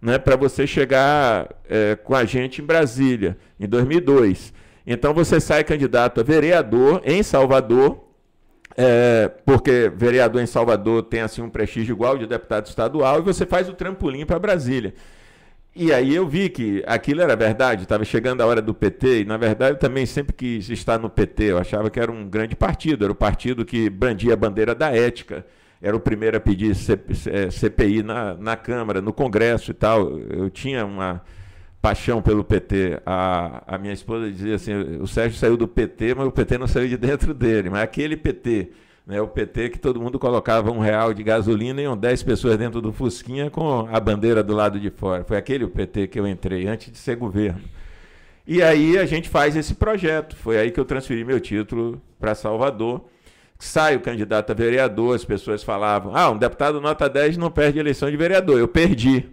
né, para você chegar é, com a gente em Brasília, em 2002. Então você sai candidato a vereador em Salvador, é, porque vereador em Salvador tem assim um prestígio igual de deputado estadual, e você faz o trampolim para Brasília. E aí eu vi que aquilo era verdade, estava chegando a hora do PT, e na verdade eu também sempre quis estar no PT, eu achava que era um grande partido, era o partido que brandia a bandeira da ética, era o primeiro a pedir CPI na, na Câmara, no Congresso e tal. Eu tinha uma paixão pelo PT. A, a minha esposa dizia assim: o Sérgio saiu do PT, mas o PT não saiu de dentro dele. Mas aquele PT, né, o PT que todo mundo colocava um real de gasolina e iam 10 pessoas dentro do Fusquinha com a bandeira do lado de fora. Foi aquele o PT que eu entrei antes de ser governo. E aí a gente faz esse projeto. Foi aí que eu transferi meu título para Salvador sai o candidato a vereador, as pessoas falavam, ah, um deputado nota 10 não perde eleição de vereador, eu perdi.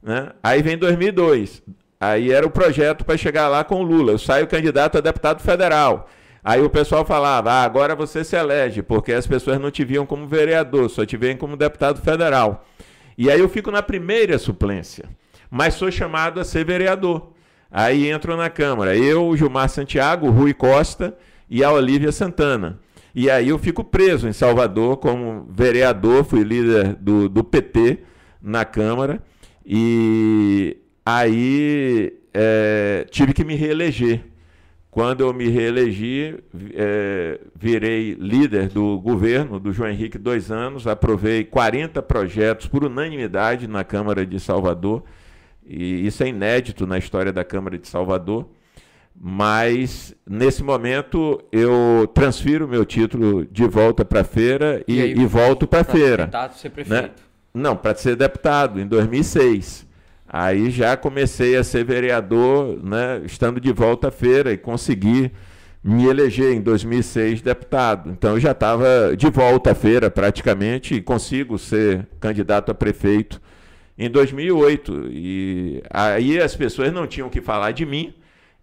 Né? Aí vem 2002, aí era o projeto para chegar lá com o Lula, eu saio candidato a deputado federal. Aí o pessoal falava, ah, agora você se elege, porque as pessoas não te viam como vereador, só te veem como deputado federal. E aí eu fico na primeira suplência, mas sou chamado a ser vereador. Aí entro na Câmara, eu, Gilmar Santiago, Rui Costa e a Olívia Santana. E aí eu fico preso em Salvador como vereador, fui líder do, do PT na Câmara. E aí é, tive que me reeleger. Quando eu me reelegi, é, virei líder do governo do João Henrique dois anos, aprovei 40 projetos por unanimidade na Câmara de Salvador. E isso é inédito na história da Câmara de Salvador mas nesse momento eu transfiro meu título de volta para a feira e, E aí, e volto para a feira. Tentar ser prefeito. Né? Não, para ser deputado em 2006. Aí já comecei a ser vereador, né, estando de volta à feira e consegui me eleger em 2006 deputado. Então eu já estava de volta à feira praticamente e consigo ser candidato a prefeito em 2008. E aí as pessoas não tinham que falar de mim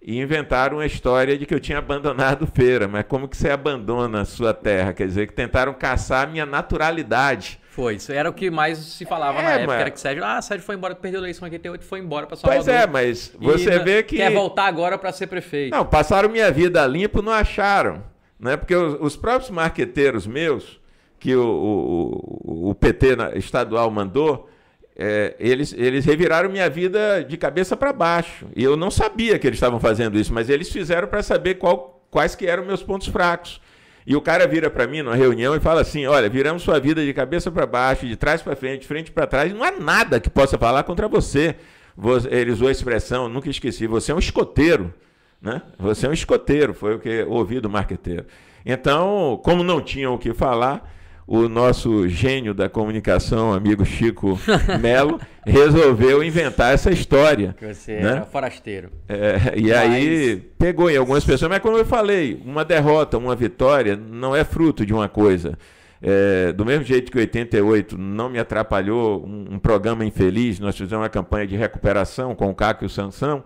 e inventaram a história de que eu tinha abandonado feira. Mas como que você abandona a sua terra? Quer dizer, que tentaram caçar a minha naturalidade. Foi, isso era o que mais se falava É, na época, mas- era que Sérgio, ah, Sérgio foi embora, perdeu a eleição em 88 e foi embora para Salvador. Pois é, mas você E vê que. Quer voltar agora para ser prefeito. Não, passaram minha vida limpo, não acharam. Né? Porque os, os próprios marqueteiros meus, que o, o, o- PT estadual mandou, é, eles, eles reviraram minha vida de cabeça para baixo. E eu não sabia que eles estavam fazendo isso, mas eles fizeram para saber qual- quais que eram meus pontos fracos. E o cara vira para mim numa reunião e fala assim: olha, viramos sua vida de cabeça para baixo, de trás para frente, de frente para trás, não há nada que possa falar contra você. Você- Ele usou a expressão, nunca esqueci, você é um escoteiro. Né? Você é um escoteiro, foi o que ouvi do marqueteiro. Então, como não tinham o que falar, o nosso gênio da comunicação, amigo Chico Melo, resolveu inventar essa história. Que você né? era forasteiro. É, e aí pegou em algumas pessoas, mas como eu falei, uma derrota, uma vitória não é fruto de uma coisa. É, do mesmo jeito que 88 não me atrapalhou um, um programa infeliz, nós fizemos uma campanha de recuperação com o Caco e o Sansão.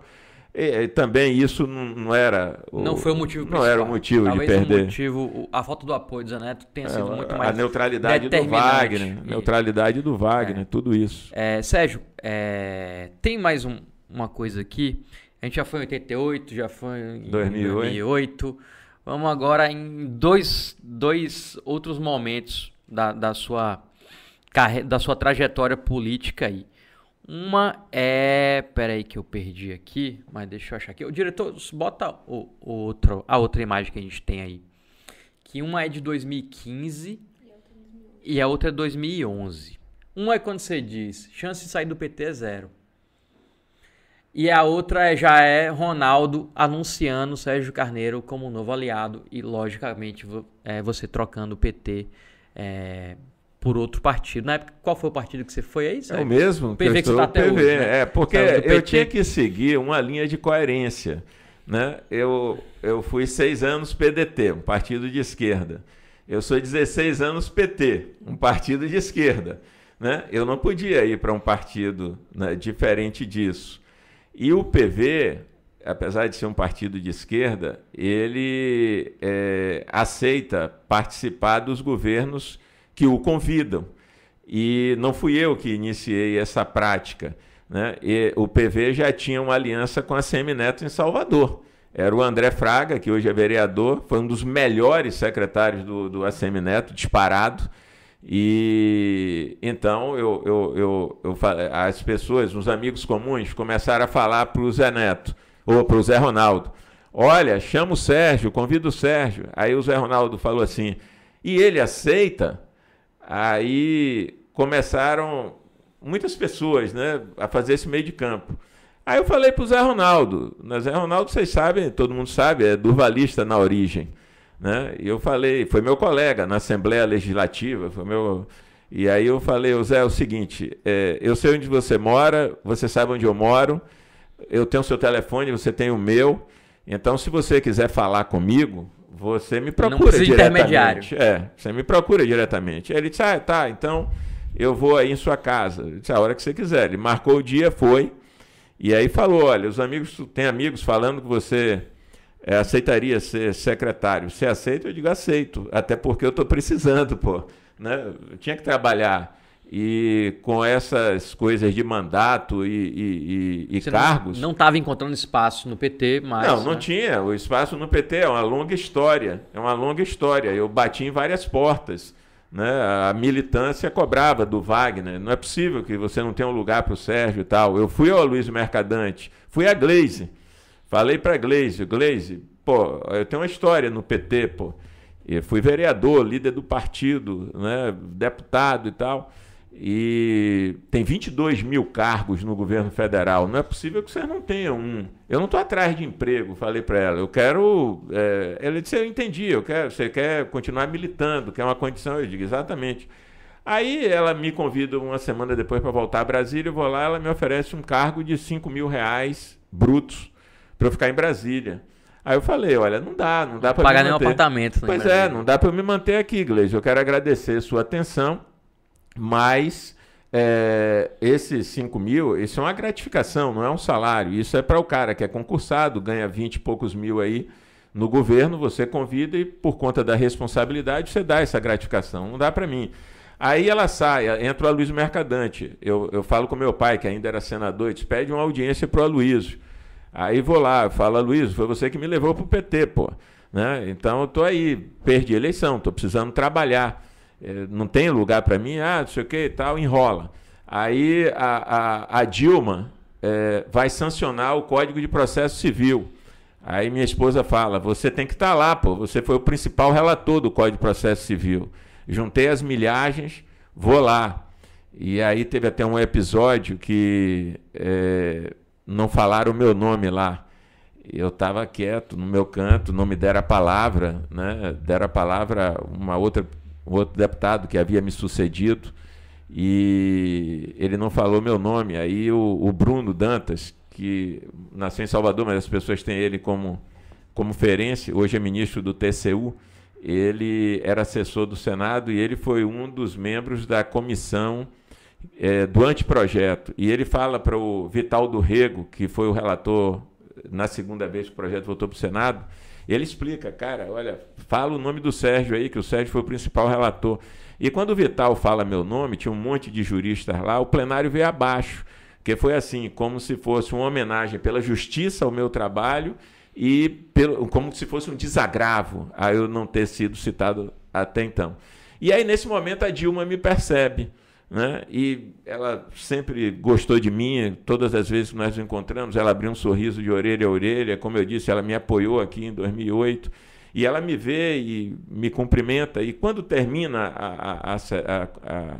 E, e também isso não, não era o, Não foi o motivo não principal. era o motivo Talvez de perder. o motivo, a falta do apoio do Zé Neto tenha sido É, muito a mais neutralidade do. Wagner, E- neutralidade do Wagner, tudo isso. É, Sérgio, é, tem mais um- uma coisa aqui. A gente já foi em 88, já foi em 2008. 2008. Vamos agora em dois, dois outros momentos da, da sua da sua trajetória política aí. Uma é. Pera aí que eu perdi aqui, mas deixa eu achar aqui. O diretor, bota o, outro, a outra imagem que a gente tem aí. Que uma é de 2015 e a outra é 2011. Uma é quando você diz chance de sair do PT é zero. E a outra é- já é Ronaldo anunciando Sérgio Carneiro como novo aliado e, logicamente, é, você trocando o PT é, por outro partido. Na época, qual foi o partido que você foi aí, É o mesmo PV que estou- você tá até PV, hoje, né? É, porque eu tinha que seguir uma linha de coerência. Né? Eu, eu fui seis anos PDT, um partido de esquerda. Eu sou 16 anos PT, um partido de esquerda. Né? Eu não podia ir para um partido né, diferente disso. E o PV, apesar de ser um partido de esquerda, ele é, aceita participar dos governos que o convidam. E não fui eu que iniciei essa prática. Né? E o PV já tinha uma aliança com a Semineto em Salvador. Era o André Fraga, que hoje é vereador, foi um dos melhores secretários do, do ACM Neto, disparado. E então eu, eu, eu, eu as pessoas, os amigos comuns, começaram a falar para o Zé Neto, ou para o Zé Ronaldo: Olha, chama o Sérgio, convida o Sérgio. Aí o Zé Ronaldo falou assim: E ele aceita? Aí começaram muitas pessoas né, a fazer esse meio de campo. Aí eu falei para o Zé Ronaldo, né, Zé Ronaldo, vocês sabem, todo mundo sabe, é durvalista na origem. Né? E eu falei, foi meu colega na Assembleia Legislativa, foi meu. E aí eu falei, Zé, é o seguinte, é, eu sei onde você mora, você sabe onde eu moro, eu tenho o seu telefone, você tem o meu. Então, se você quiser falar comigo, você me procura diretamente. É, você me procura diretamente. Aí ele disse, ah, tá, então eu vou aí em sua casa. Eu disse, a hora que você quiser. Ele marcou o dia, foi. E aí falou, olha, os amigos, tem amigos falando que você é, aceitaria ser secretário. Você aceita? Eu digo, aceito. Até porque eu estou precisando, pô. Né? Eu tinha que trabalhar. E com essas coisas de mandato e, e- e- cargos. Não estava encontrando espaço no PT, mas. Não, não né? tinha. O espaço no PT é uma longa história. É uma longa história. Eu bati em várias portas. Né? A militância cobrava do Wagner. Não é possível que você não tenha um lugar para o Sérgio e tal. Eu fui ao Luiz Mercadante, fui a Glaze. Falei para Glaze, Glaze, pô, eu tenho uma história no PT, pô. Eu fui vereador, líder do partido, né? deputado e tal. E tem 22 mil cargos no governo federal. Não é possível que vocês não tenham um. Eu não estou atrás de emprego, falei para ela. Eu quero. É... Ela disse: Eu entendi, eu quero, você quer continuar militando, quer uma condição. Eu digo: Exatamente. Aí ela me convida uma semana depois para voltar a Brasília, eu vou lá, ela me oferece um cargo de 5 mil reais brutos para eu ficar em Brasília. Aí eu falei, olha, não dá, não dá para Pagar nenhum apartamento. né, Pois é, não dá para eu me manter aqui, Gleice. Eu quero agradecer sua atenção, mas é, esses 5 mil, isso é uma gratificação, não é um salário. Isso é para o cara que é concursado, ganha 20 e poucos mil aí no governo, você convida e por conta da responsabilidade você dá essa gratificação. Não dá para mim. Aí ela sai, entra o Aloysio Mercadante. Eu, eu falo com meu pai, que ainda era senador, e diz, pede uma audiência para o Aloysio. Aí vou lá, falo, Aloysio, foi você que me levou para o PT, pô. Né? Então eu tô aí, perdi a eleição, tô precisando trabalhar. Eh, Não tem lugar para mim, ah, não sei o que e tal, enrola. Aí a, a, a Dilma eh, vai sancionar o Código de Processo Civil. Aí minha esposa fala, você tem que estar lá, pô, você foi o principal relator do Código de Processo Civil. Juntei as milhagens, vou lá. E aí teve até um episódio que eh, não falaram o meu nome lá. Eu estava quieto no meu canto, não me deram a palavra, né? Deram a palavra uma outra, um outro deputado que havia me sucedido e ele não falou meu nome. Aí o, o Bruno Dantas, que nasceu em Salvador, mas as pessoas têm ele como, como ference, hoje é ministro do TCU, ele era assessor do Senado e ele foi um dos membros da comissão eh, do anteprojeto. E ele fala para o Vital do Rego, que foi o relator na segunda vez que o projeto voltou para o Senado, ele explica, cara, olha, fala o nome do Sérgio aí, que o Sérgio foi o principal relator. E quando o Vital fala meu nome, tinha um monte de juristas lá, o plenário veio abaixo, que foi assim, como se fosse uma homenagem pela justiça ao meu trabalho e pelo, como se fosse um desagravo a eu não ter sido citado até então. E aí, nesse momento, a Dilma me percebe. Né? E ela sempre gostou de mim, todas as vezes que nós nos encontramos, ela abriu um sorriso de orelha a orelha, como eu disse, ela me apoiou aqui em 2008, e ela me vê e me cumprimenta, e quando termina a, a, a,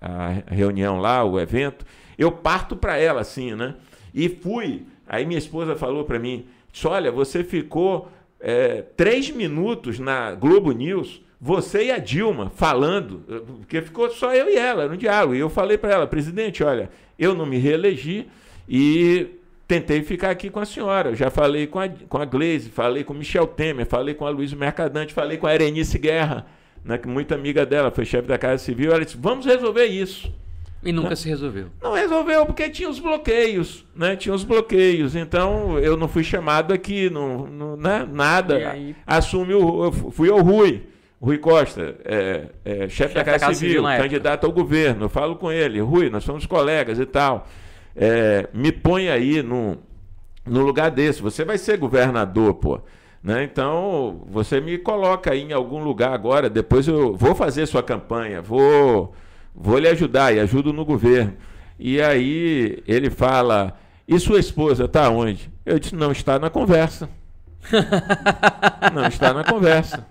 a, reunião lá, o evento, eu parto para ela assim, né? E fui, aí minha esposa falou para mim, olha, você ficou é, três minutos na Globo News você e a Dilma falando, porque ficou só eu e ela no diálogo. E eu falei para ela, presidente, olha, eu não me reelegi e tentei ficar aqui com a senhora. Eu já falei com a, com a Gleise, falei com Michel Temer, falei com a Luiz Mercadante, falei com a Erenice Guerra, né, que muito amiga dela, foi chefe da Casa Civil. Ela disse, vamos resolver isso. E nunca se resolveu. Não resolveu porque tinha os bloqueios, né? Tinha os bloqueios. Então eu não fui chamado aqui, não, não né? nada. E aí? Assume o, fui ao Rui. Rui Costa, é, é, chefe, Chefe da Casa, Civil, época. candidato ao governo. Eu falo com ele, Rui, nós somos colegas e tal. É, me põe aí no, no lugar desse. Você vai ser governador, pô. Né? Então, você me coloca aí em algum lugar agora. Depois eu vou fazer sua campanha, vou, vou lhe ajudar e ajudo no governo. E aí ele fala: E sua esposa está onde? Eu disse: Não está na conversa. Não está na conversa.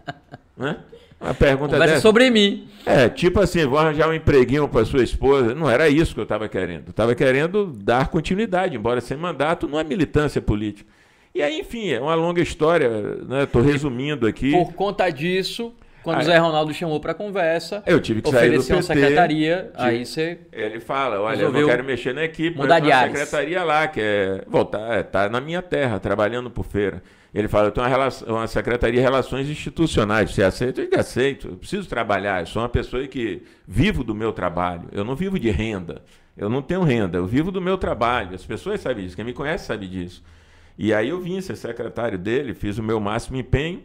Né? A pergunta Conversa dessa. sobre mim. É, tipo assim, vou arranjar um empreguinho para sua esposa. Não era isso que eu estava querendo. Eu estava querendo dar continuidade, embora sem mandato, não é militância política. E aí, enfim, é uma longa história, né? Estou resumindo aqui. Por conta disso, quando o Zé Ronaldo chamou para conversa, Eu tive que sair do ofereceu uma PT, secretaria, tive- aí você Ele fala, olha, eu não quero mexer na equipe, mudar mas de uma secretaria lá, que é voltar, é, tá na minha terra, trabalhando por feira. Ele fala, eu tenho uma, relação- uma secretaria de relações institucionais, você aceita? Eu digo, aceito, eu preciso trabalhar, eu sou uma pessoa que vivo do meu trabalho, eu não vivo de renda, eu não tenho renda, eu vivo do meu trabalho, as pessoas sabem disso, quem me conhece sabe disso. E aí eu vim ser secretário dele, fiz o meu máximo empenho,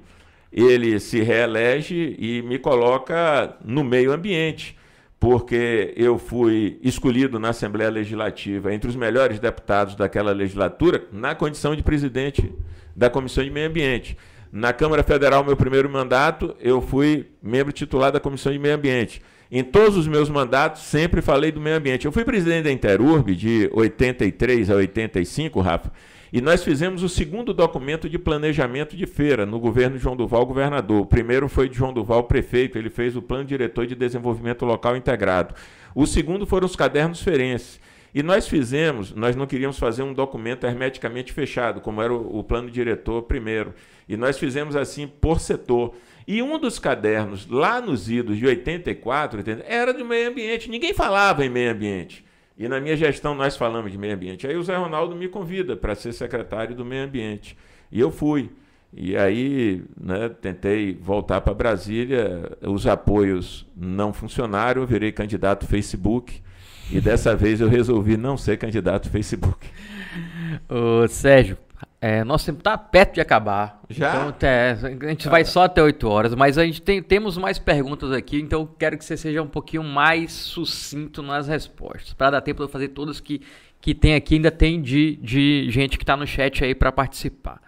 ele se reelege e me coloca no meio ambiente, porque eu fui escolhido na Assembleia Legislativa entre os melhores deputados daquela legislatura, na condição de presidente da Comissão de Meio Ambiente. Na Câmara Federal, meu primeiro mandato, eu fui membro titular da Comissão de Meio Ambiente. Em todos os meus mandatos, sempre falei do meio ambiente. Eu fui presidente da Interurb de 83 a 85, Rafa, e nós fizemos o segundo documento de planejamento de feira no governo João Duval, governador. O primeiro foi de João Duval, prefeito, ele fez o Plano Diretor de Desenvolvimento Local Integrado. O segundo foram os cadernos ferenses. E nós fizemos, nós não queríamos fazer um documento hermeticamente fechado, como era o, o plano diretor primeiro. E nós fizemos assim por setor. E um dos cadernos, lá nos idos de 84, era de meio ambiente. Ninguém falava em meio ambiente. E na minha gestão nós falamos de meio ambiente. Aí o Zé Ronaldo me convida para ser secretário do meio ambiente. E eu fui. E aí né, tentei voltar para Brasília, os apoios não funcionaram, eu virei candidato Facebook. E dessa vez eu resolvi não ser candidato Facebook. Ô, Sérgio, é, nosso tempo está perto de acabar. Já? Então, é, a gente vai só até 8 horas, mas a gente tem, temos mais perguntas aqui, então quero que você seja um pouquinho mais sucinto nas respostas. Para dar tempo de eu fazer todas que, que tem aqui, ainda tem de, de gente que está no chat aí para participar.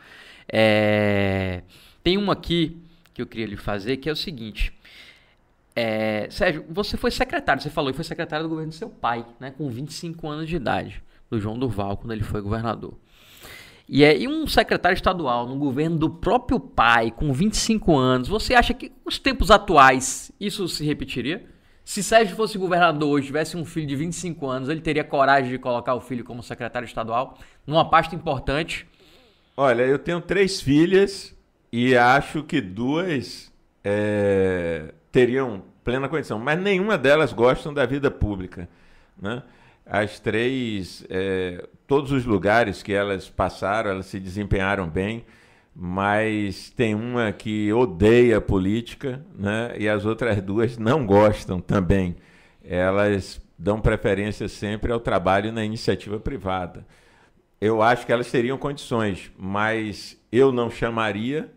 É, tem uma aqui que eu queria lhe fazer, que é o seguinte. É, Sérgio, você foi secretário, você falou que foi secretário do governo do seu pai, né, com 25 anos de idade, do João Durval, quando ele foi governador. E, é, e um secretário estadual no governo do próprio pai, com 25 anos, você acha que os tempos atuais isso se repetiria? Se Sérgio fosse governador hoje, tivesse um filho de 25 anos, ele teria coragem de colocar o filho como secretário estadual numa pasta importante? Olha, eu tenho três filhas e acho que duas é, teriam plena condição, mas nenhuma delas gostam da vida pública. Né? As três, é, todos os lugares que elas passaram, elas se desempenharam bem, mas tem uma que odeia política, né? e as outras duas não gostam também. Elas dão preferência sempre ao trabalho na iniciativa privada. Eu acho que elas teriam condições, mas eu não chamaria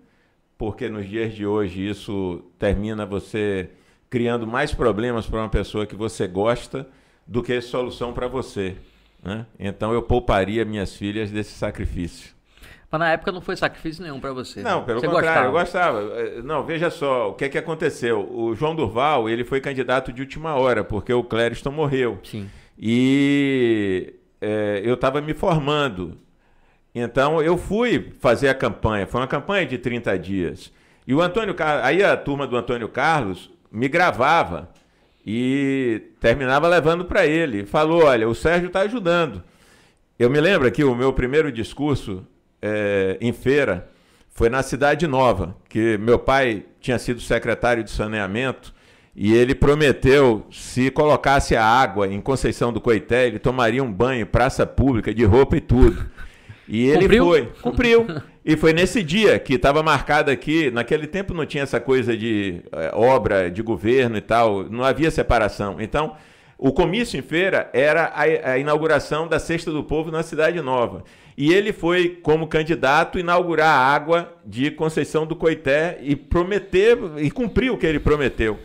porque nos dias de hoje isso termina você criando mais problemas para uma pessoa que você gosta do que solução para você. Né? Então eu pouparia minhas filhas desse sacrifício. Mas na época não foi sacrifício nenhum para você. Não, né? pelo você contrário, gostava. eu gostava. Eh, não, veja só, o que é que aconteceu? O João Durval, ele foi candidato de última hora, porque o Clériston morreu. Sim. E é, eu estava me formando. Então eu fui fazer a campanha, foi uma campanha de 30 dias. E o Antônio Carlos, aí a turma do Antônio Carlos me gravava e terminava levando para ele. Falou: olha, o Sérgio está ajudando. Eu me lembro que o meu primeiro discurso é, em feira foi na Cidade Nova, que meu pai tinha sido secretário de saneamento e ele prometeu, se colocasse a água em Conceição do Coité, ele tomaria um banho, praça pública, de roupa e tudo. E ele Cumpriu? foi, cumpriu. E foi nesse dia que estava marcado aqui, naquele tempo não tinha essa coisa de eh, obra de governo e tal, não havia separação. Então, o comício em feira era a, a inauguração da Cesta do Povo na Cidade Nova. E ele foi, como candidato, inaugurar a água de Conceição do Coité e prometer, e cumpriu o que ele prometeu.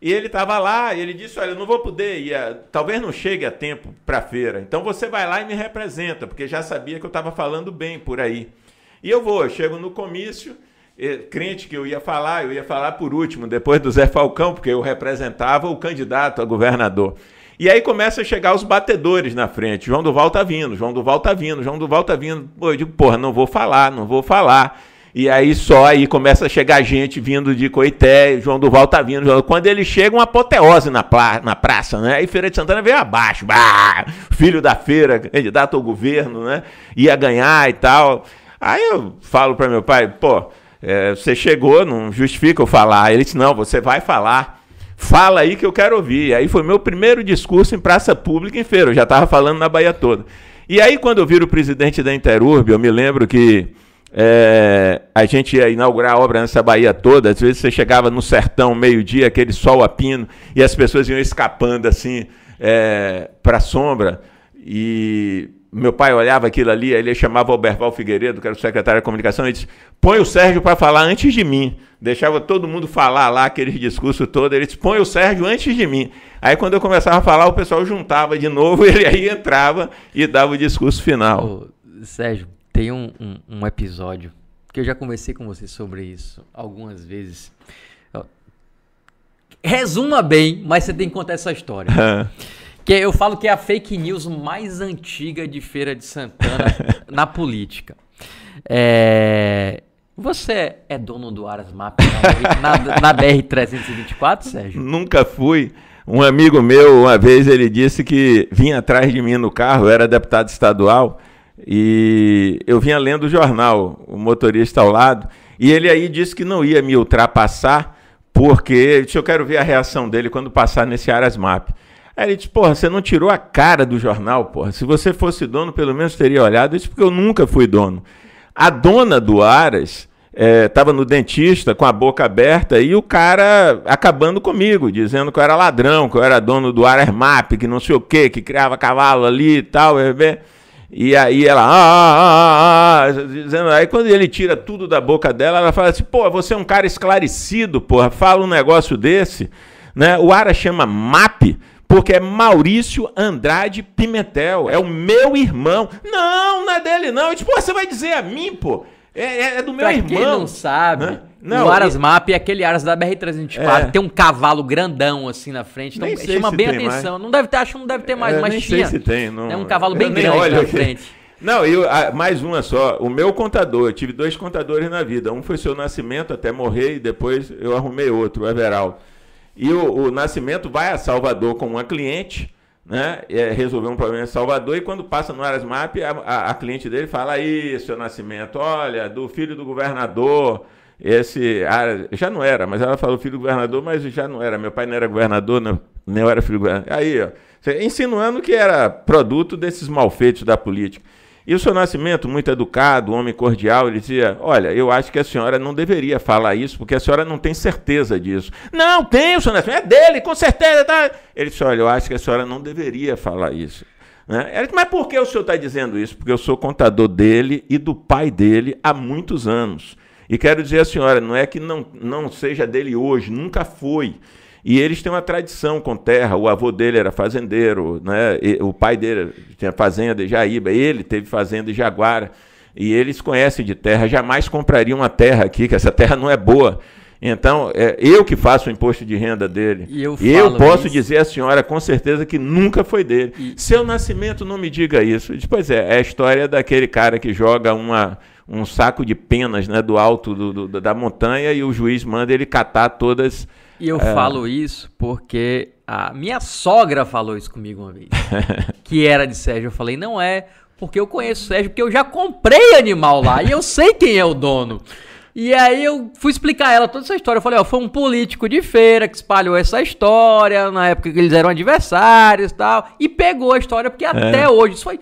E ele estava lá, e ele disse: Olha, eu não vou poder ir, talvez não chegue a tempo para a feira. Então você vai lá e me representa, porque já sabia que eu estava falando bem por aí. E eu vou, eu chego no comício, crente que eu ia falar, eu ia falar por último, depois do Zé Falcão, porque eu representava o candidato a governador. E aí começa a chegar os batedores na frente. João Duval tá vindo, João Duval tá vindo, João Duval tá vindo. Pô, eu digo, porra, não vou falar, não vou falar. E aí só aí começa a chegar gente vindo de Coité, João Duval tá vindo. Quando ele chega, uma apoteose na, pla- na praça, né? Aí Feira de Santana veio abaixo. Bah, filho da feira, candidato ao governo, né? Ia ganhar e tal. Aí eu falo para meu pai, pô, é, você chegou, não justifica eu falar. Ele disse, não, você vai falar. Fala aí que eu quero ouvir. Aí foi meu primeiro discurso em praça pública em feira. Eu já estava falando na Bahia toda. E aí, quando eu viro o presidente da Interurb, eu me lembro que é, a gente ia inaugurar a obra nessa Bahia toda. Às vezes você chegava no sertão, meio-dia, aquele sol a pino, e as pessoas iam escapando assim é, para a sombra. E meu pai olhava aquilo ali, aí ele chamava o Alberval Figueiredo, que era o secretário de comunicação, e disse: põe o Sérgio para falar antes de mim. Deixava todo mundo falar lá, aqueles discursos todos. Ele disse: põe o Sérgio antes de mim. Aí quando eu começava a falar, o pessoal juntava de novo, ele aí entrava e dava o discurso final. Ô, Sérgio, tem um, um, um episódio que eu já conversei com você sobre isso algumas vezes. Resuma bem, mas você tem que contar essa história. Que eu falo que é a fake news mais antiga de Feira de Santana na política. É, Você é dono do Aras Map na, na, na BR-324, Sérgio? Nunca fui, Um amigo meu, uma vez, ele disse que vinha atrás de mim no carro, era deputado estadual, e eu vinha lendo o jornal, o motorista ao lado, e ele aí disse que não ia me ultrapassar, porque eu quero ver a reação dele quando passar nesse Aras Map. Aí ele disse, porra, você não tirou a cara do jornal, porra. Se você fosse dono, pelo menos teria olhado. Isso porque eu nunca fui dono. A dona do Aras estava é, no dentista com a boca aberta e o cara acabando comigo, dizendo que eu era ladrão, que eu era dono do Aras Map, que não sei o quê, que criava cavalo ali e tal. E aí ela, ah, ah, ah, ah, dizendo, aí quando ele tira tudo da boca dela, ela fala assim, pô, você é um cara esclarecido, porra, fala um negócio desse, né? O Ara chama MAP, porque é Maurício Andrade Pimentel, é o meu irmão. Não, não é dele não. Eu disse, pô, você vai dizer a mim, pô. É, é, é do meu pra irmão. Quem não sabe, né? não, o Aras Map é aquele Aras da BR-324, É. tem um cavalo grandão assim na frente, então chama bem a atenção. Não deve ter, acho que não deve ter mais, É, mas nem tinha. sei se tem. Não, É um cavalo bem grande olho na frente. Não, eu, ah, mais uma só. O meu contador, eu tive dois contadores na vida. Um foi seu Nascimento até morrer e depois eu arrumei outro, o Everaldo. E o, o Nascimento vai a Salvador com uma cliente, né? É, resolver um problema em Salvador e quando passa no Arasmap, a, a, a cliente dele fala: aí, seu Nascimento, olha, do filho do governador. Esse Aras- já não era, mas ela falou filho do governador, mas já não era. Meu pai não era governador, não, nem eu era filho do governador. Aí, ó, insinuando que era produto desses malfeitos da política. E o seu Nascimento, muito educado, homem cordial, ele dizia: Olha, eu acho que a senhora não deveria falar isso, porque a senhora não tem certeza disso. Não, tem, o seu Nascimento, é dele, com certeza. Tá. Ele disse: Olha, eu acho que a senhora não deveria falar isso. Né? Disse, Mas por que o senhor está dizendo isso? Porque eu sou contador dele e do pai dele há muitos anos. E quero dizer à senhora, não é que não, não seja dele hoje, nunca foi. E eles têm uma tradição com terra. O avô dele era fazendeiro, né? E o pai dele tinha fazenda em Jaíba, ele teve fazenda em Jaguara. E eles conhecem de terra, jamais comprariam uma terra aqui, que essa terra não é boa. Então, é eu que faço o imposto de renda dele. E eu eu posso isso. dizer à senhora com certeza que nunca foi dele. E- Seu nascimento não me diga isso. Pois é, é a história daquele cara que joga uma, um saco de penas né, do alto do- do- da montanha e o juiz manda ele catar todas. E eu É. falo isso porque a minha sogra falou isso comigo uma vez. que era de Sérgio. Eu falei, não é, porque eu conheço o Sérgio, porque eu já comprei animal lá e eu sei quem é o dono. E aí eu fui explicar a ela toda essa história. Eu falei, ó, foi um político de feira que espalhou essa história na época que eles eram adversários e tal. E pegou a história, porque até hoje, isso foi.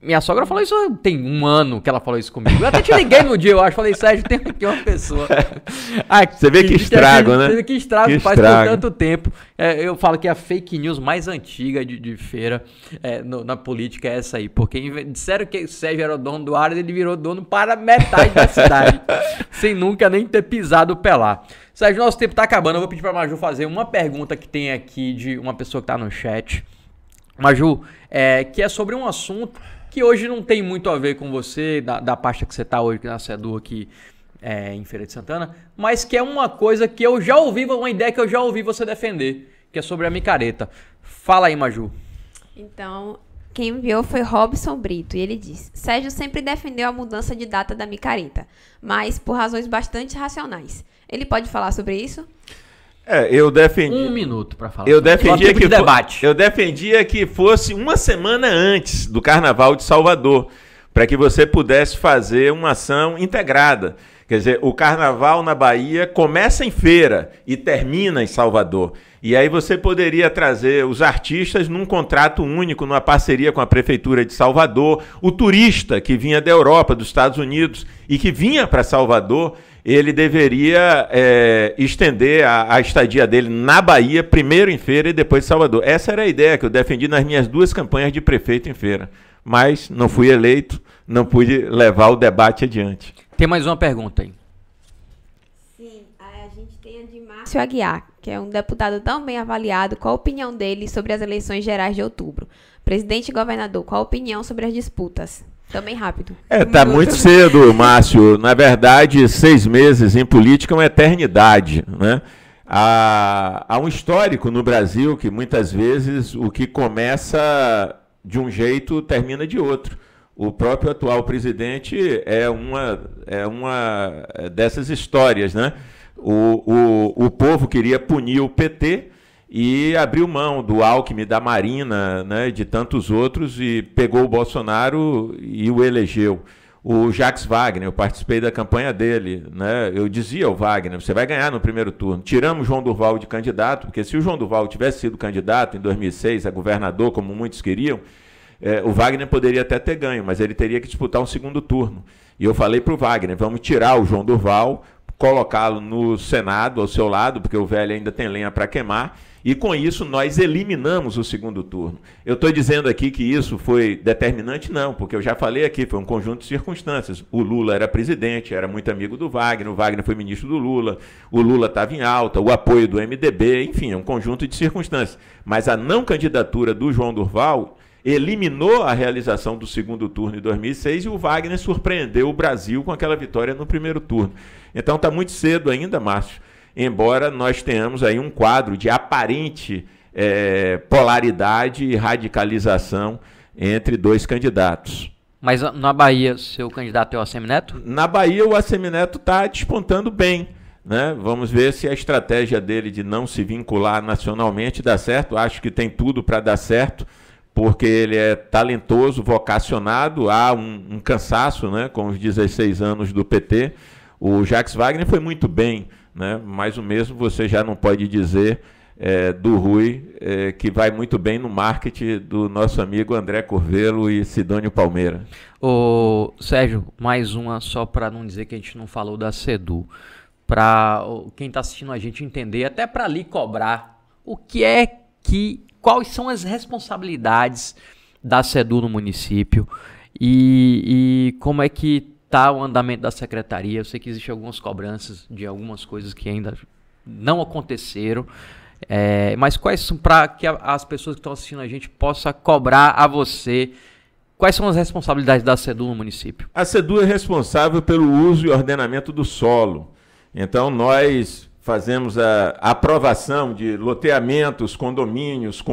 Minha sogra falou isso tem um ano que ela falou isso comigo. Eu até te liguei no dia, eu acho. Falei, Sérgio, tem aqui uma pessoa. Aqui, Você vê que estrago, né? Você vê que estrago Que faz estrago. por tanto tempo. É, eu falo que a fake news mais antiga de, de feira é, no- na política é essa aí. Porque disseram que o Sérgio era o dono do Aras, ele virou dono para metade da cidade. sem nunca nem ter pisado o. Sérgio, nosso tempo tá acabando. Eu vou pedir pra Maju fazer uma pergunta que tem aqui de uma pessoa que tá no chat. Maju, é, que é sobre um assunto que hoje não tem muito a ver com você, da, da pasta que você está hoje na CEDU aqui é, em Feira de Santana, mas que é uma coisa que eu já ouvi, uma ideia que eu já ouvi você defender, que é sobre a micareta. Fala aí, Maju. Então, quem enviou foi Robson Brito e ele diz: Sérgio sempre defendeu a mudança de data da micareta, mas por razões bastante racionais. Ele pode falar sobre isso? É, eu defendi. Um minuto para falar. Eu defendia que de fo- debate. eu defendia que fosse uma semana antes do Carnaval de Salvador, para que você pudesse fazer uma ação integrada. Quer dizer, o Carnaval na Bahia começa em feira e termina em Salvador. E aí você poderia trazer os artistas num contrato único, numa parceria com a prefeitura de Salvador, o turista que vinha da Europa, dos Estados Unidos e que vinha para Salvador, ele deveria é, estender a, a estadia dele na Bahia, primeiro em feira e depois em Salvador. Essa era a ideia que eu defendi nas minhas duas campanhas de prefeito em feira. Mas não fui eleito, não pude levar o debate adiante. Tem mais uma pergunta aí. Sim, a gente tem a de Márcio Aguiar, que é um deputado tão bem avaliado. Qual a opinião dele sobre as eleições gerais de outubro? Presidente e governador, qual a opinião sobre as disputas? Também rápido. É, tá muito cedo, Márcio. Na verdade, seis meses em política é uma eternidade, né? Há, há um histórico no Brasil que muitas vezes o que começa de um jeito termina de outro. O próprio atual presidente é uma, é uma dessas histórias, né? O, o, o povo queria punir o PT e abriu mão do Alckmin, da Marina, né, de tantos outros, e pegou o Bolsonaro e o elegeu. O Jacques Wagner, eu participei da campanha dele, né? Eu dizia ao Wagner, você vai ganhar no primeiro turno. Tiramos João Durval de candidato, porque se o João Durval tivesse sido candidato em 2006 a governador, como muitos queriam, é, o Wagner poderia até ter ganho, mas ele teria que disputar um segundo turno. E eu falei para o Wagner, vamos tirar o João Durval, colocá-lo no Senado ao seu lado, porque o velho ainda tem lenha para queimar, e com isso nós eliminamos o segundo turno. Eu estou dizendo aqui que isso foi determinante, não, porque eu já falei aqui, foi um conjunto de circunstâncias. O Lula era presidente, era muito amigo do Wagner, o Wagner foi ministro do Lula, o Lula estava em alta, o apoio do MDB, enfim, é um conjunto de circunstâncias. Mas a não candidatura do João Durval eliminou a realização do segundo turno em 2006 e o Wagner surpreendeu o Brasil com aquela vitória no primeiro turno. Então está muito cedo ainda, Márcio embora nós tenhamos aí um quadro de aparente é, polaridade e radicalização entre dois candidatos. Mas na Bahia, seu candidato é o Assemineto? Na Bahia, o Assemineto está despontando bem. Né? Vamos ver se a estratégia dele de não se vincular nacionalmente dá certo. Acho que tem tudo para dar certo, porque ele é talentoso, vocacionado, há um, um cansaço né, com os 16 anos do PT. O Jacques Wagner foi muito bem né? mas o mesmo você já não pode dizer é, do Rui, é, que vai muito bem no marketing do nosso amigo André Corvelo e Sidônio Palmeira. Ô, Sérgio, mais uma só para não dizer que a gente não falou da Sedu. Para quem está assistindo a gente entender, até para ali cobrar o que é que. quais são as responsabilidades da Sedu no município e, e como é que está o andamento da secretaria. Eu sei que existem algumas cobranças de algumas coisas que ainda não aconteceram. É, mas quais são, para que a, as pessoas que estão assistindo a gente possam cobrar a você, quais são as responsabilidades da SEDU no município? A SEDU é responsável pelo uso e ordenamento do solo. Então, nós fazemos a, aprovação de loteamentos, condomínios,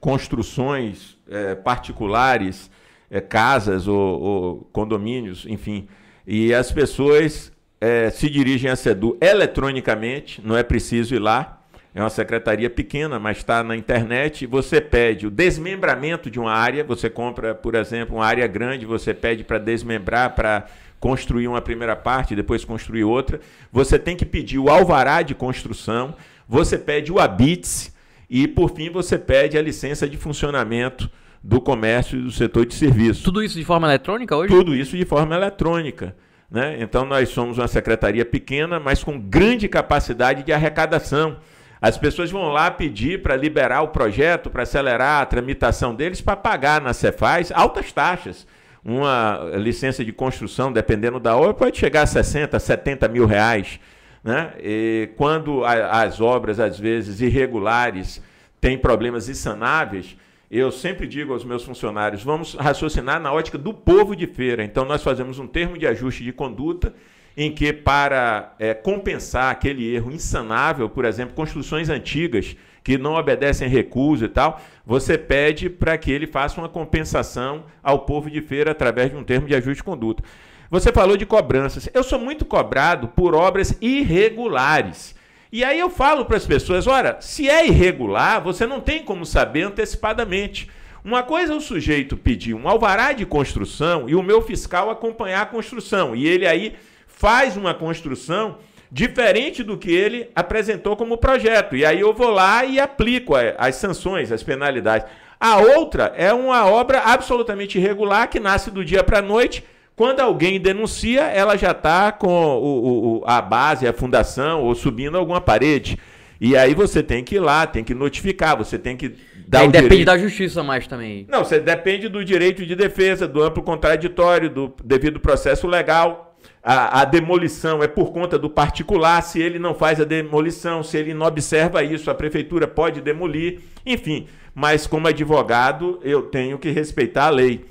construções é, particulares, é, casas ou, ou condomínios, enfim, e as pessoas é, se dirigem à SEDU eletronicamente, não é preciso ir lá. É uma secretaria pequena, mas está na internet. Você pede o desmembramento de uma área. Você compra, por exemplo, uma área grande, você pede para desmembrar, para construir uma primeira parte, depois construir outra. Você tem que pedir o alvará de construção. Você pede o ABITS. E, por fim, você pede a licença de funcionamento do comércio e do setor de serviços. Tudo isso de forma eletrônica hoje? Tudo isso de forma eletrônica. Né? Então, nós somos uma secretaria pequena, mas com grande capacidade de arrecadação. As pessoas vão lá pedir para liberar o projeto, para acelerar a tramitação deles, para pagar na Cefaz altas taxas. Uma licença de construção, dependendo da obra, pode chegar a 60, 70 mil reais. Né? E quando a, as obras, às vezes, irregulares, têm problemas insanáveis, eu sempre digo aos meus funcionários: vamos raciocinar na ótica do povo de feira. Então, nós fazemos um termo de ajuste de conduta em que, para é, compensar aquele erro insanável, por exemplo, construções antigas que não obedecem recuso e tal, você pede para que ele faça uma compensação ao povo de feira através de um termo de ajuste de conduta. Você falou de cobranças. Eu sou muito cobrado por obras irregulares. E aí eu falo para as pessoas: olha, se é irregular, você não tem como saber antecipadamente. Uma coisa é o sujeito pedir um alvará de construção e o meu fiscal acompanhar a construção. E ele aí faz uma construção diferente do que ele apresentou como projeto. E aí eu vou lá e aplico as sanções, as penalidades. A outra é uma obra absolutamente irregular que nasce do dia para a noite quando alguém denuncia, ela já está com o, o, a base, a fundação, ou subindo alguma parede. E aí você tem que ir lá, tem que notificar, você tem que dar aí o depende direito... da justiça mais também. Não, você depende do direito de defesa, do amplo contraditório, do devido processo legal. A, a, demolição é por conta do particular. Se ele não faz a demolição, se ele não observa isso, a prefeitura pode demolir. Enfim, mas como advogado, eu tenho que respeitar a lei.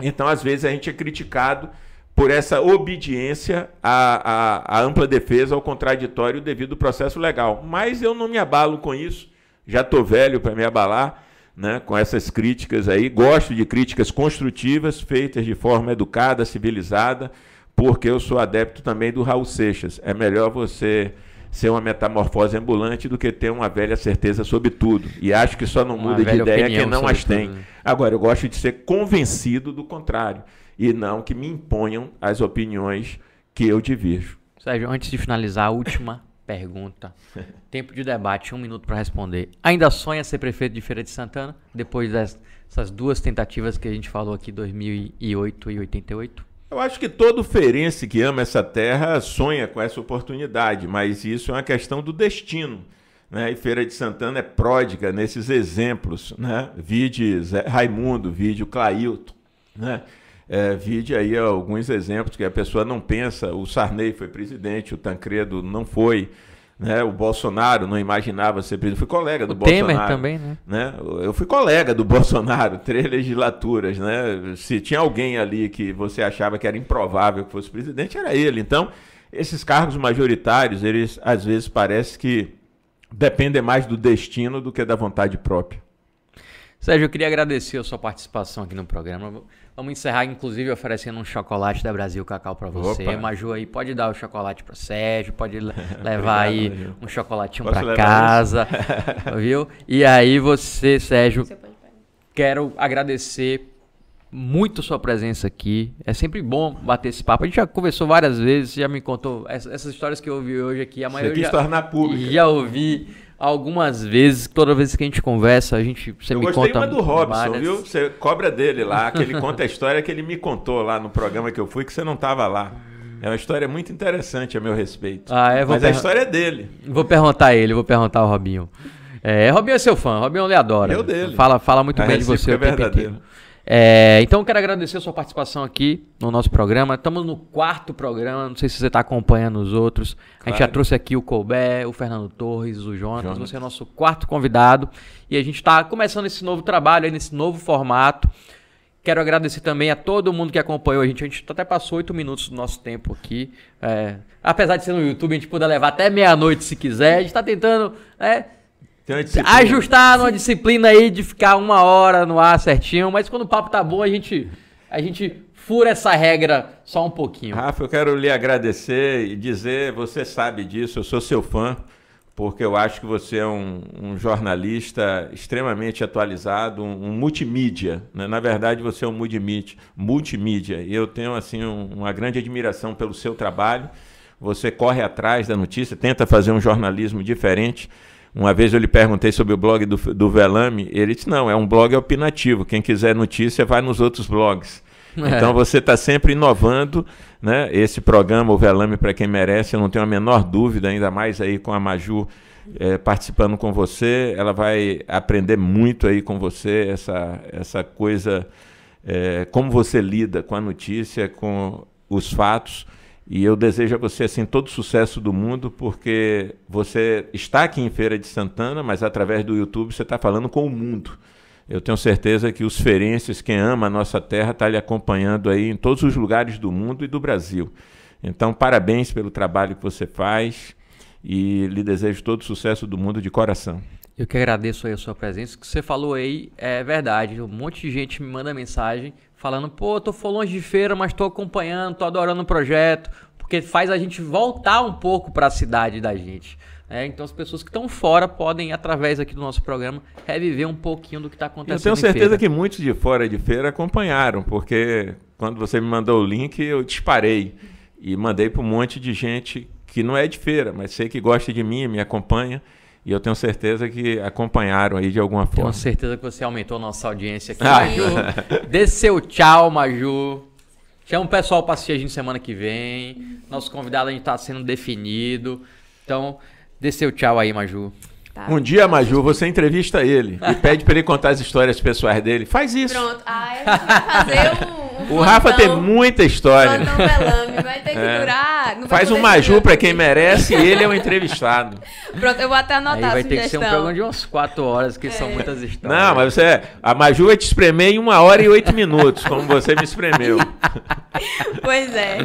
Então, às vezes, a gente é criticado por essa obediência à, à, à ampla defesa, ao contraditório devido ao processo legal. Mas eu não me abalo com isso, já estou velho para me abalar né, com essas críticas aí. Gosto de críticas construtivas, feitas de forma educada, civilizada, porque eu sou adepto também do Raul Seixas. É melhor você ser uma metamorfose ambulante do que ter uma velha certeza sobre tudo. E acho que só não Uma muda de ideia quem não as tem. tudo, né? Agora, eu gosto de ser convencido do contrário e não que me imponham as opiniões que eu divirjo. Sérgio, antes de finalizar, a última pergunta. Tempo de debate, um minuto para responder. Ainda sonha ser prefeito de Feira de Santana, depois dessas duas tentativas que a gente falou aqui, 2008 e 88? Eu acho que todo feirense que ama essa terra sonha com essa oportunidade, mas isso é uma questão do destino. Né? E Feira de Santana é pródiga nesses exemplos. Né? Vide Zé Raimundo, vide Clailton. Né? É, vide aí alguns exemplos que a pessoa não pensa. O Sarney foi presidente, o Tancredo não foi. Né? O Bolsonaro não imaginava ser presidente. Fui colega do O Bolsonaro. Temer também, né? né? Eu fui colega do Bolsonaro, três legislaturas, né? Se tinha alguém ali que você achava que era improvável que fosse presidente, era ele. Então, esses cargos majoritários, eles às vezes parece que dependem mais do destino do que da vontade própria. Sérgio, eu queria agradecer a sua participação aqui no programa. Vamos encerrar, inclusive, oferecendo um chocolate da Brasil Cacau para você. Opa. Maju aí, pode dar o chocolate para Sérgio, pode le- levar aí Maju. um chocolatinho para casa, viu? E aí você, Sérgio, Você quero agradecer muito sua presença aqui. É sempre bom bater esse papo. A gente já conversou várias vezes, já me contou essa- essas histórias que eu ouvi hoje aqui. A Você maioria quis já, tornar pública. já ouvi algumas vezes. Toda vez que a gente conversa, a gente você Eu me gostei conta uma do Robson, várias. viu? Você cobra dele lá, que ele conta a história que ele me contou lá no programa que eu fui, que você não estava lá. É uma história muito interessante a meu respeito. Ah, é? Vou Mas a pergun- história é dele. Vou perguntar a ele, vou perguntar ao Robinho. É, Robinho é seu fã, Robinho lhe adora. Eu dele. Fala, fala muito A bem de você é inteiro. É, então eu quero agradecer a sua participação aqui no nosso programa. Estamos no quarto programa, não sei se você está acompanhando os outros. A gente já Claro. trouxe aqui o Colbert, o Fernando Torres, o Jonas. Jonas. Você é o nosso quarto convidado. E a gente está começando esse novo trabalho, aí, nesse novo formato. Quero agradecer também a todo mundo que acompanhou a gente. A gente até passou oito minutos do nosso tempo aqui. É, apesar de ser no YouTube, a gente puder levar até meia-noite se quiser. A gente está tentando né, Uma ajustar numa disciplina aí de ficar uma hora no ar certinho. Mas quando o papo tá bom, a gente, a gente fura essa regra só um pouquinho. Rafa, eu quero lhe agradecer e dizer, você sabe disso, eu sou seu fã, porque eu acho que você é um, um jornalista extremamente atualizado, um, um multimídia. né? Na verdade, você é um multimídia, multimídia. E eu tenho assim um- uma grande admiração pelo seu trabalho. Você corre atrás da notícia, tenta fazer um jornalismo diferente. Uma vez eu lhe perguntei sobre o blog do, do Velame, ele disse: não, é um blog opinativo. Quem quiser notícia, vai nos outros blogs. É. Então você está sempre inovando, né? Esse programa, o Velame para quem merece, eu não tenho a menor dúvida, ainda mais aí com a Maju eh, participando com você, ela vai aprender muito aí com você essa essa coisa, eh, como você lida com a notícia, com os fatos. E eu desejo a você assim todo o sucesso do mundo, porque você está aqui em Feira de Santana, mas através do YouTube você está falando com o mundo. Eu tenho certeza que os feirenses, quem ama a nossa terra, está lhe acompanhando aí em todos os lugares do mundo e do Brasil. Então, parabéns pelo trabalho que você faz e lhe desejo todo o sucesso do mundo de coração. Eu que agradeço aí a sua presença. O que você falou aí é verdade. Um monte de gente me manda mensagem falando: pô, tô for longe de feira, mas tô acompanhando, tô adorando o projeto. Porque faz a gente voltar um pouco para a cidade da gente. né? então as pessoas que estão fora podem, através aqui do nosso programa, reviver um pouquinho do que está Eu acontecendo. tenho em certeza que muitos de fora de feira acompanharam, porque quando você me mandou o link, eu disparei e mandei para um monte de gente que não é de feira, mas sei que gosta de mim, me acompanha, e eu tenho certeza que acompanharam aí de alguma Tenho forma. certeza que você aumentou a nossa audiência aqui, Ah. Maju. Dê seu tchau, Maju. Chama o pessoal para assistir a gente semana que vem. Nosso convidado a gente tá sendo definido. Então, dê seu tchau aí, Maju. Tá. Um dia, Maju, você entrevista ele e pede para ele contar as histórias pessoais dele. Faz isso. Pronto. Aí a gente vai fazer um. Um O Rafa tem muita história. plantão velame. Vai ter que É. durar. Faz um Maju para quem merece e ele é o entrevistado. Pronto, eu vou até anotar Aí a vai ter que ser um programa de umas 4 horas, que são É. muitas histórias. Não, mas você. A Maju vai te espremer em uma hora e oito minutos, como você me espremeu. Pois é.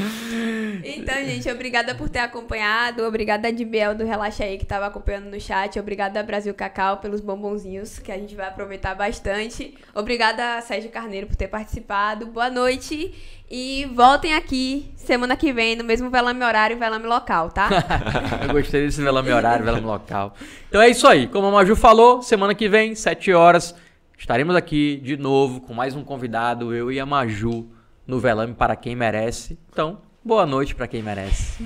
Então, gente, obrigada por ter acompanhado. Obrigada a Dibel do Relaxa aí que estava acompanhando no chat. Obrigada a Brasil Cacau pelos bombonzinhos que a gente vai aproveitar bastante. Obrigada a Sérgio Carneiro por ter participado. Boa noite. Noite e voltem aqui semana que vem no mesmo velame horário e velame local, tá? Eu gostei desse velame horário, velame local. Então é isso aí. Como a Maju falou, semana que vem, 7 horas, estaremos aqui de novo com mais um convidado, eu e a Maju, no velame para quem merece. Então, boa noite para quem merece.